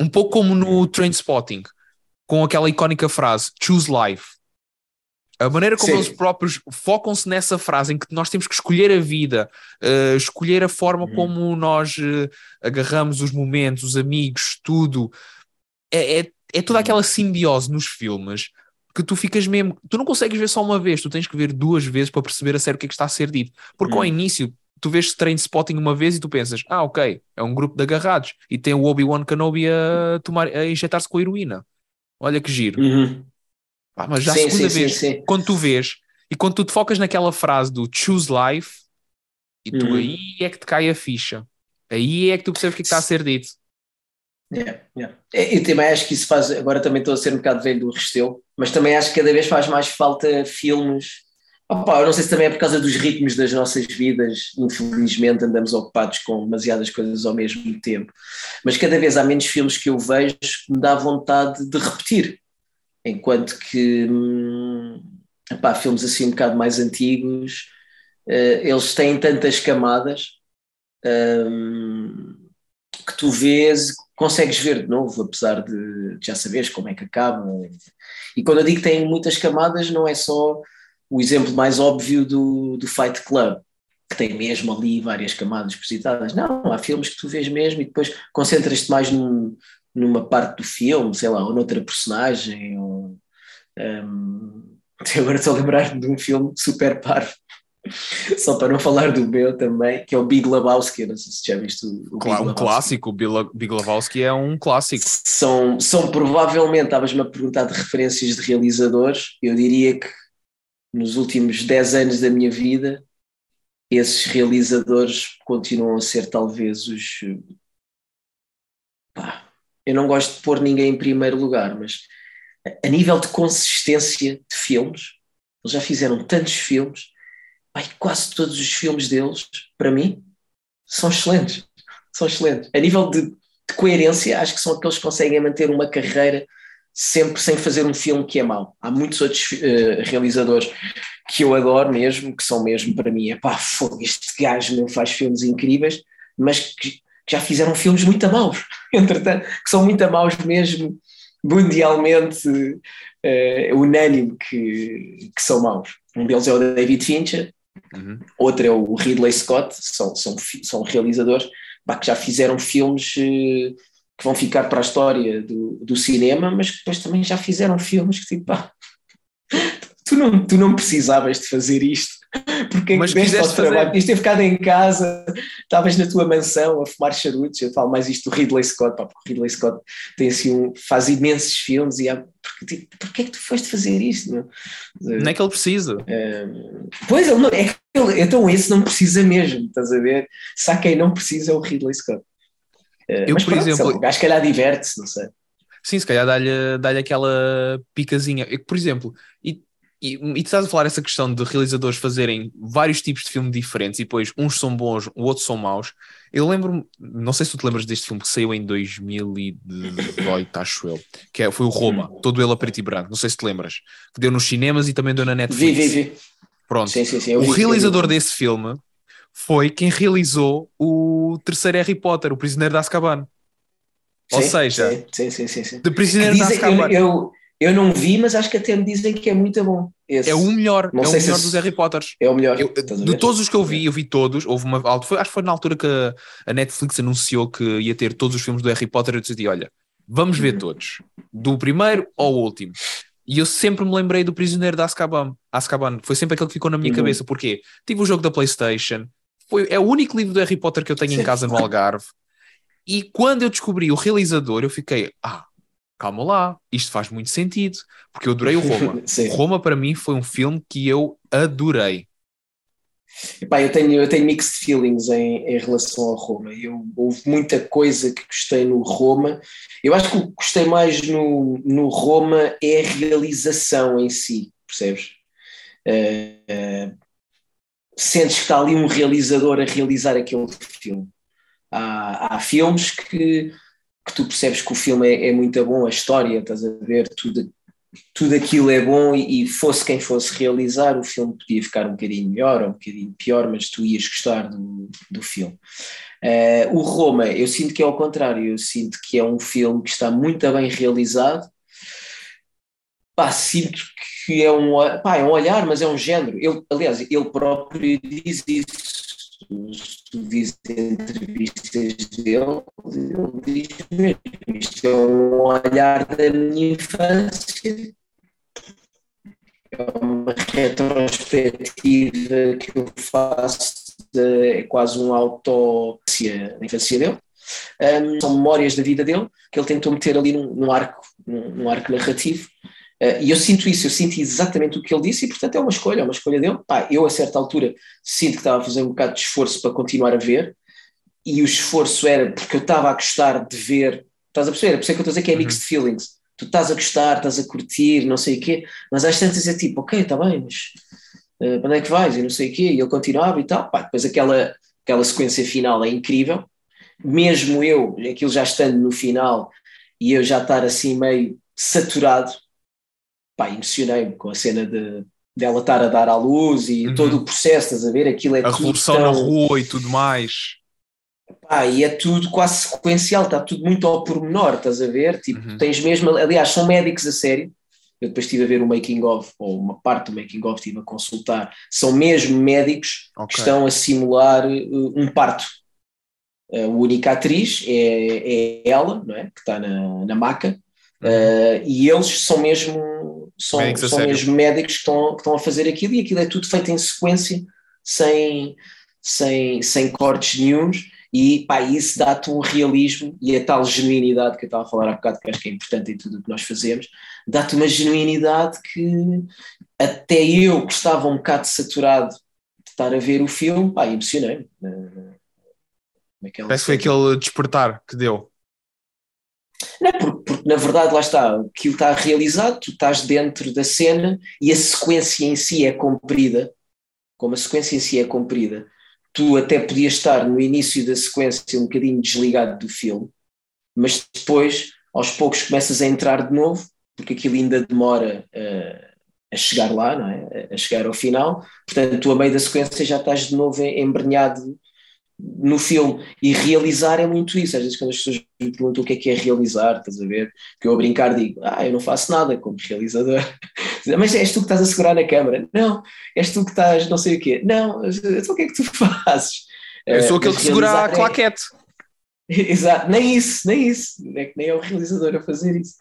A: um pouco como no Trainspotting, com aquela icónica frase Choose Life. A maneira como Sim. eles próprios focam-se nessa frase em que nós temos que escolher a vida, uh, escolher a forma uhum. como nós uh, agarramos os momentos, os amigos, tudo. É, é, é toda aquela simbiose nos filmes que tu ficas mesmo. Tu não consegues ver só uma vez, tu tens que ver duas vezes para perceber a sério o que é que está a ser dito. Porque uhum. ao início tu vês train spotting uma vez e tu pensas, ah, ok, é um grupo de agarrados e tem o Obi-Wan Kenobi a, tomar, a injetar-se com a heroína. Olha que giro. Uhum. Ah, mas já sim, a segunda sim, vez, sim, quando tu vês e quando tu te focas naquela frase do choose life, e tu uhum. aí é que te cai a ficha. Aí é que tu percebes o que, é que está a ser dito.
B: Yeah, yeah. Eu também acho que isso faz. Agora também estou a ser um bocado velho do Resteu, mas também acho que cada vez faz mais falta filmes. Opa, eu não sei se também é por causa dos ritmos das nossas vidas, infelizmente andamos ocupados com demasiadas coisas ao mesmo tempo, mas cada vez há menos filmes que eu vejo que me dá vontade de repetir, enquanto que hum, opa, filmes assim um bocado mais antigos, uh, eles têm tantas camadas um, que tu vês consegues ver de novo, apesar de já saberes como é que acaba. E quando eu digo que tem muitas camadas, não é só o exemplo mais óbvio do, do Fight Club, que tem mesmo ali várias camadas visitadas. Não, há filmes que tu vês mesmo e depois concentras-te mais num, numa parte do filme, sei lá, ou noutra personagem. Ou, [LAUGHS] um, agora estou a lembrar-me de um filme super parvo [LAUGHS] Só para não falar do meu também, que é o Big Lebowski, não sei se já viste o, o
A: claro, Um clássico, o Big Lebowski é um clássico.
B: São, são provavelmente, estavas-me a perguntar de referências de realizadores, eu diria que nos últimos 10 anos da minha vida, esses realizadores continuam a ser talvez os. Pá, eu não gosto de pôr ninguém em primeiro lugar, mas a nível de consistência de filmes, eles já fizeram tantos filmes Ai, quase todos os filmes deles, para mim, são excelentes. São excelentes. A nível de, de, coerência, acho que são aqueles que conseguem manter uma carreira sempre sem fazer um filme que é mau. Há muitos outros uh, realizadores que eu adoro mesmo, que são mesmo para mim, pá, fogo, este gajo meu faz filmes incríveis, mas que, que já fizeram filmes muito maus, [LAUGHS] entretanto, que são muito maus mesmo, mundialmente uh, unânime que, que são maus. Um deles é o David Fincher, Uhum. Outro é o Ridley Scott, são, são, são realizadores bah, que já fizeram filmes eh, que vão ficar para a história do, do cinema, mas que depois também já fizeram filmes que tipo, pá, tu, não, tu não precisavas de fazer isto porque
A: mas quiseste fazer... trabalho,
B: podias ter ficado em casa, estavas na tua mansão a fumar charutos, eu falo mais isto do Ridley Scott, pá, porque o Ridley Scott tem assim um, faz imensos filmes e há, porque, tipo, porque é que tu foste fazer isto? Não,
A: não é que ele precisa.
B: É, pois, ele não, é que ele, então esse não precisa mesmo, estás a ver? Só quem não precisa é o Ridley Scott. É,
A: eu, mas por pronto, exemplo,
B: o gajo, se calhar, diverte-se, não sei.
A: Sim, se calhar dá-lhe dá aquela picazinha. Eu, por exemplo, e e, e tu estás a falar essa questão de realizadores fazerem vários tipos de filme diferentes e depois uns são bons, outros são maus. Eu lembro-me, não sei se tu te lembras deste filme que saiu em 2018, acho eu, que é, foi o Roma, hum. todo ele a preto e branco. Não sei se te lembras, que deu nos cinemas e também deu na Netflix.
B: Vi, vi, vi.
A: Pronto.
B: Sim, sim, sim,
A: o realizador desse filme foi quem realizou o terceiro Harry Potter, o Prisioneiro de Azkaban. Ou seja,
B: sim, sim, sim, sim.
A: de Prisioneiro de Azkaban.
B: Eu, eu, eu não vi, mas acho que até me dizem que é muito bom. Esse.
A: É o melhor, não é o melhor dos Harry Potters.
B: É o melhor.
A: Eu, de todos os que eu vi, eu vi todos. Houve uma, foi, acho que foi na altura que a, a, Netflix anunciou que ia ter todos os filmes do Harry Potter. Eu decidi: olha, vamos ver uhum. todos, do primeiro ao último. E eu sempre me lembrei do Prisioneiro de Azkaban. Azkaban. Foi sempre aquele que ficou na minha uhum. cabeça. Porquê? Tive o jogo da PlayStation. Foi, é o único livro do Harry Potter que eu tenho em casa no Algarve. E quando eu descobri o realizador, eu fiquei: ah, calma lá, isto faz muito sentido, porque eu adorei o Roma. [LAUGHS] Roma para mim foi um filme que eu adorei.
B: Epá, eu, tenho, eu tenho mixed feelings em, em relação ao Roma. Eu, houve muita coisa que gostei no Roma. Eu acho que o que gostei mais no, no Roma é a realização em si, percebes? Uh, uh, sentes que está ali um realizador a realizar aquele filme. Há, há filmes que que tu percebes que o filme é, é muito bom, a história, estás a ver, tudo, tudo aquilo é bom e, e, fosse quem fosse realizar, o filme podia ficar um bocadinho melhor ou um bocadinho pior, mas tu ias gostar do, do filme. Uh, o Roma, eu sinto que é ao contrário, eu sinto que é um filme que está muito bem realizado. Pá, sinto que é um, pá, é um olhar, mas é um género. Ele, aliás, ele próprio diz isso tu vês entrevistas dele, ele diz mesmo, isto é um olhar da minha infância, é uma retrospectiva que eu faço, de, é quase um auto da infância dele. Um, são memórias da vida dele que ele tentou meter ali num, num arco, num, num arco narrativo Uh, e eu sinto isso, eu sinto exatamente o que ele disse e, portanto, é uma escolha, é uma escolha dele. Pá, eu, a certa altura, sinto que estava a fazer um bocado de esforço para continuar a ver e o esforço era porque eu estava a gostar de ver, estás a perceber? É por isso é que eu estou a dizer que é uhum. mixed feelings. Tu estás a gostar, estás a curtir, não sei o quê, mas às tantas é tipo, ok, está bem, mas uh, para onde é que vais? E não sei o quê, e ele continuava e tal. Pá, depois aquela, aquela sequência final é incrível, mesmo eu, aquilo já estando no final e eu já estar assim meio saturado, pá, emocionei-me com a cena de dela estar a dar à luz e uhum. todo o processo, estás a ver? Aquilo é
A: a revolução tão... na rua e tudo mais.
B: Pá, e é tudo quase sequencial, está tudo muito ao pormenor, estás a ver? Tipo, uhum. tens mesmo, aliás, são médicos a sério. Eu depois estive a ver o making of, ou uma parte do making of, estive a consultar. São mesmo médicos okay. que estão a simular uh, um parto. A única atriz é, é ela, não é? Que está na, na maca, uh, e eles são mesmo são, são mesmo médicos que estão, que estão a fazer aquilo e aquilo é tudo feito em sequência, sem, sem, sem cortes nenhums e pá, isso dá-te um realismo e a tal genuinidade que eu estava a falar há bocado, que acho que é importante em tudo o que nós fazemos, dá-te uma genuinidade que até eu que estava um bocado saturado de estar a ver o filme, pá, emocionei-me.
A: Parece que foi aquele despertar que deu.
B: Não, porque, na verdade lá está, aquilo está realizado, tu estás dentro da cena e a sequência em si é comprida, como a sequência em si é comprida, tu até podias estar no início da sequência um bocadinho desligado do filme, mas depois, aos poucos, começas a entrar de novo, porque aquilo ainda demora uh, a chegar lá, não é? a chegar ao final, portanto, tu a meio da sequência já estás de novo embrenhado no filme. E realizar é muito isso. Às vezes, quando as pessoas me perguntam o que é que é realizar, estás a ver? Que eu a brincar digo, ah, eu não faço nada como realizador. [LAUGHS] Mas és tu que estás a segurar na câmara? Não. És tu que estás não sei o quê? Não. Então o que é que tu [LAUGHS] fazes?
A: Eu sou uh, aquele que segura a claquete. [LAUGHS]
B: Exato, nem isso, nem isso, é que nem é o realizador a fazer isso.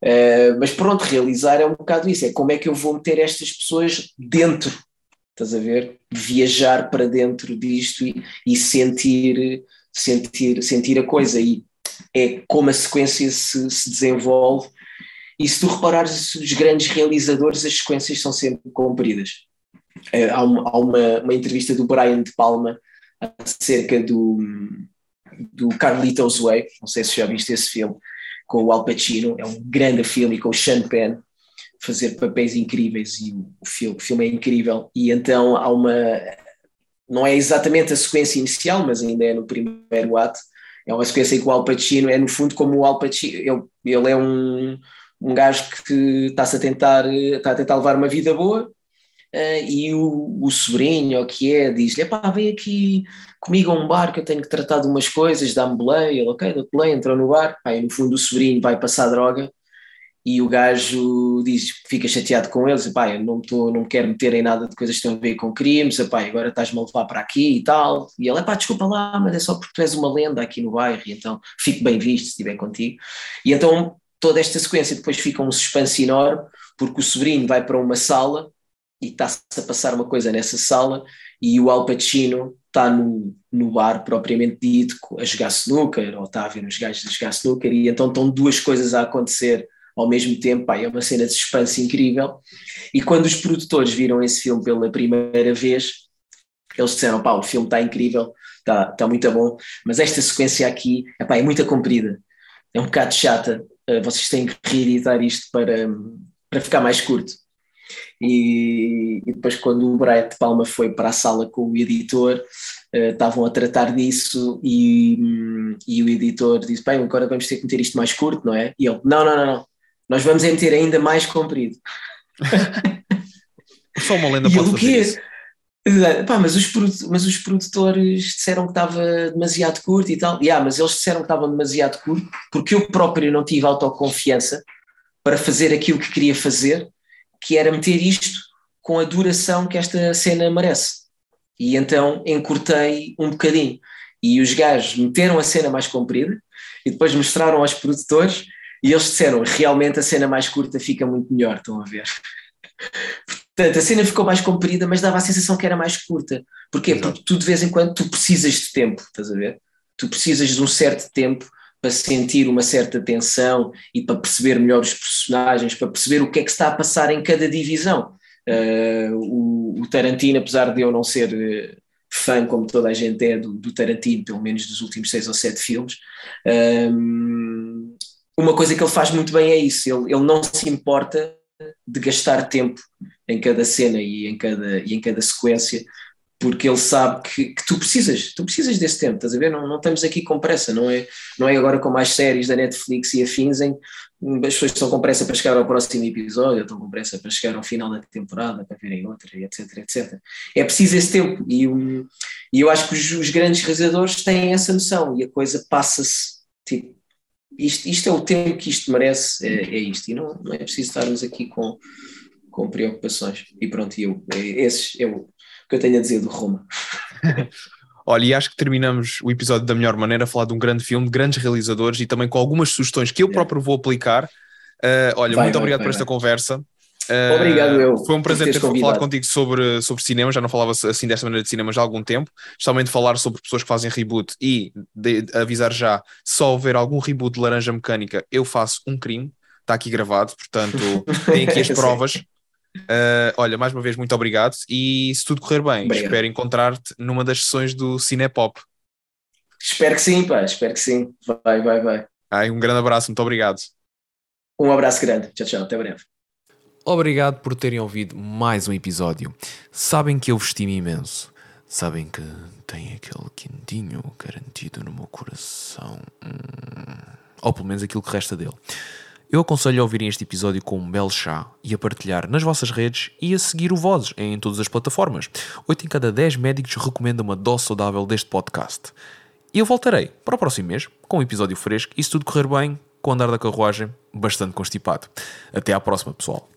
B: Uh, mas pronto, realizar é um bocado isso, é como é que eu vou meter estas pessoas dentro estás a ver? Viajar para dentro disto e, e sentir, sentir, sentir a coisa. E é como a sequência se, se desenvolve. E se tu reparares os grandes realizadores, as sequências são sempre compridas. É, há, uma, há uma, uma, entrevista do Brian De Palma acerca do, do Carlitos Way, não sei se já viste esse filme, com o Al Pacino, é um grande filme, e com o Sean Penn, fazer papéis incríveis e o, filme, o filme é incrível. E então há uma. Não é exatamente a sequência inicial, mas ainda é no primeiro ato. É uma sequência em que o Al Pacino é, no fundo, como o Al Pacino. Ele, ele é um, um gajo que está-se a tentar, está a tentar levar uma vida boa. Uh, e o, o sobrinho, o que é, diz-lhe: pá, vem aqui comigo a um bar que eu tenho que tratar de umas coisas, dá-me boleia. Ele, ok, dá-te boleia, entrou no bar. Pá, e no fundo, o sobrinho vai passar droga e o gajo diz fica chateado com eles, pá, eu não, tô, não quero meter em nada de coisas que estão a ver com crimes, pá, agora estás-me a levar para aqui e tal, e ele, pá, desculpa lá, mas é só porque tu és uma lenda aqui no bairro, e então fico bem visto se estiver contigo, e então toda esta sequência depois fica um suspense enorme, porque o sobrinho vai para uma sala, e está-se a passar uma coisa nessa sala, e o Al Pacino está no, no bar propriamente dito, a jogar snooker, ou está a ver os gajos a jogar snooker, e então estão duas coisas a acontecer ao mesmo tempo, pá, é uma cena de suspense incrível. E quando os produtores viram esse filme pela primeira vez, eles disseram: pá, o filme está incrível, está tá muito bom, mas esta sequência aqui epá, é muito comprida, é um bocado chata. Uh, vocês têm que reeditar isto para, para ficar mais curto. E, e, depois, quando o de Palma foi para a sala com o editor, uh, estavam a tratar disso e, um, e o editor disse: Bem, agora vamos ter que meter isto mais curto, não é? E ele: Não, não, não, não nós vamos é meter ainda mais comprido. [LAUGHS]
A: Só uma lenda pode fazer isso.
B: Pá, mas, os mas os produtores disseram que estava demasiado curto e tal. Yeah, mas eles disseram que estava demasiado curto porque eu próprio não tive autoconfiança para fazer aquilo que queria fazer, que era meter isto com a duração que esta cena merece. E então encurtei um bocadinho. E os gajos meteram a cena mais comprida e depois mostraram aos produtores e eles disseram, realmente a cena mais curta fica muito melhor, estão a ver? Portanto, a cena ficou mais comprida, mas dava a sensação que era mais curta. Porquê? Exato. Porque tu de vez em quando tu precisas de tempo, estás a ver? Tu precisas de um certo tempo para sentir uma certa tensão e para perceber melhor os personagens, para perceber o que é que está a passar em cada divisão. Uh, o, o, Tarantino, apesar de eu não ser uh, fã, como toda a gente é, do, do Tarantino, pelo menos dos últimos seis ou sete filmes. Um, uma coisa que ele faz muito bem é isso, ele, ele não se importa de gastar tempo em cada cena e em cada, e em cada sequência, porque ele sabe que, que, tu precisas, tu precisas desse tempo, estás a ver? Não, não estamos aqui com pressa, não é, não é agora com mais séries da Netflix e afins em as pessoas estão com pressa para chegar ao próximo episódio, estão com pressa para chegar ao final da temporada, para verem outra, etc, etc. É preciso esse tempo e, um, e eu acho que os, os, grandes realizadores têm essa noção e a coisa passa-se, tipo, isto, isto é o tempo que isto merece, é, é isto, e não, não é preciso estarmos aqui com, com preocupações. E pronto, eu, é, esse é o que eu tenho a dizer do Roma. [LAUGHS]
A: Olha, e acho que terminamos o episódio da melhor maneira a falar de um grande filme, de grandes realizadores e também com algumas sugestões que eu próprio vou aplicar. Uh, olha, vai, muito vai, obrigado vai, por esta conversa.
B: Uh, Obrigado, eu.
A: Foi um prazer ter falado contigo sobre, sobre cinema. Já não falava assim desta maneira de cinema já há algum tempo. Especialmente falar sobre pessoas que fazem reboot e de, de avisar já: se só houver algum reboot de Laranja Mecânica, eu faço um crime. Está aqui gravado, portanto, [LAUGHS] tem aqui as provas. Uh, olha, mais uma vez, muito obrigado. E se tudo correr bem, obrigado. espero encontrar-te numa das sessões do Cinepop.
B: Espero que sim, pá, espero que sim. Vai, vai, vai.
A: Ai, um grande abraço, muito obrigado.
B: Um abraço grande. Tchau, tchau. Até breve.
A: Obrigado por terem ouvido mais um episódio. Sabem que eu vos estimo imenso. Sabem que tem aquele quentinho garantido no meu coração. Hum, ou pelo menos aquilo que resta dele. Eu aconselho a ouvirem este episódio com um belo chá e a partilhar nas vossas redes e a seguir o Vozes em todas as plataformas. 8 em cada 10 médicos recomendam uma dose saudável deste podcast. E eu voltarei para o próximo mês com um episódio fresco e se tudo correr bem, com o andar da carruagem bastante constipado. Até à próxima, pessoal.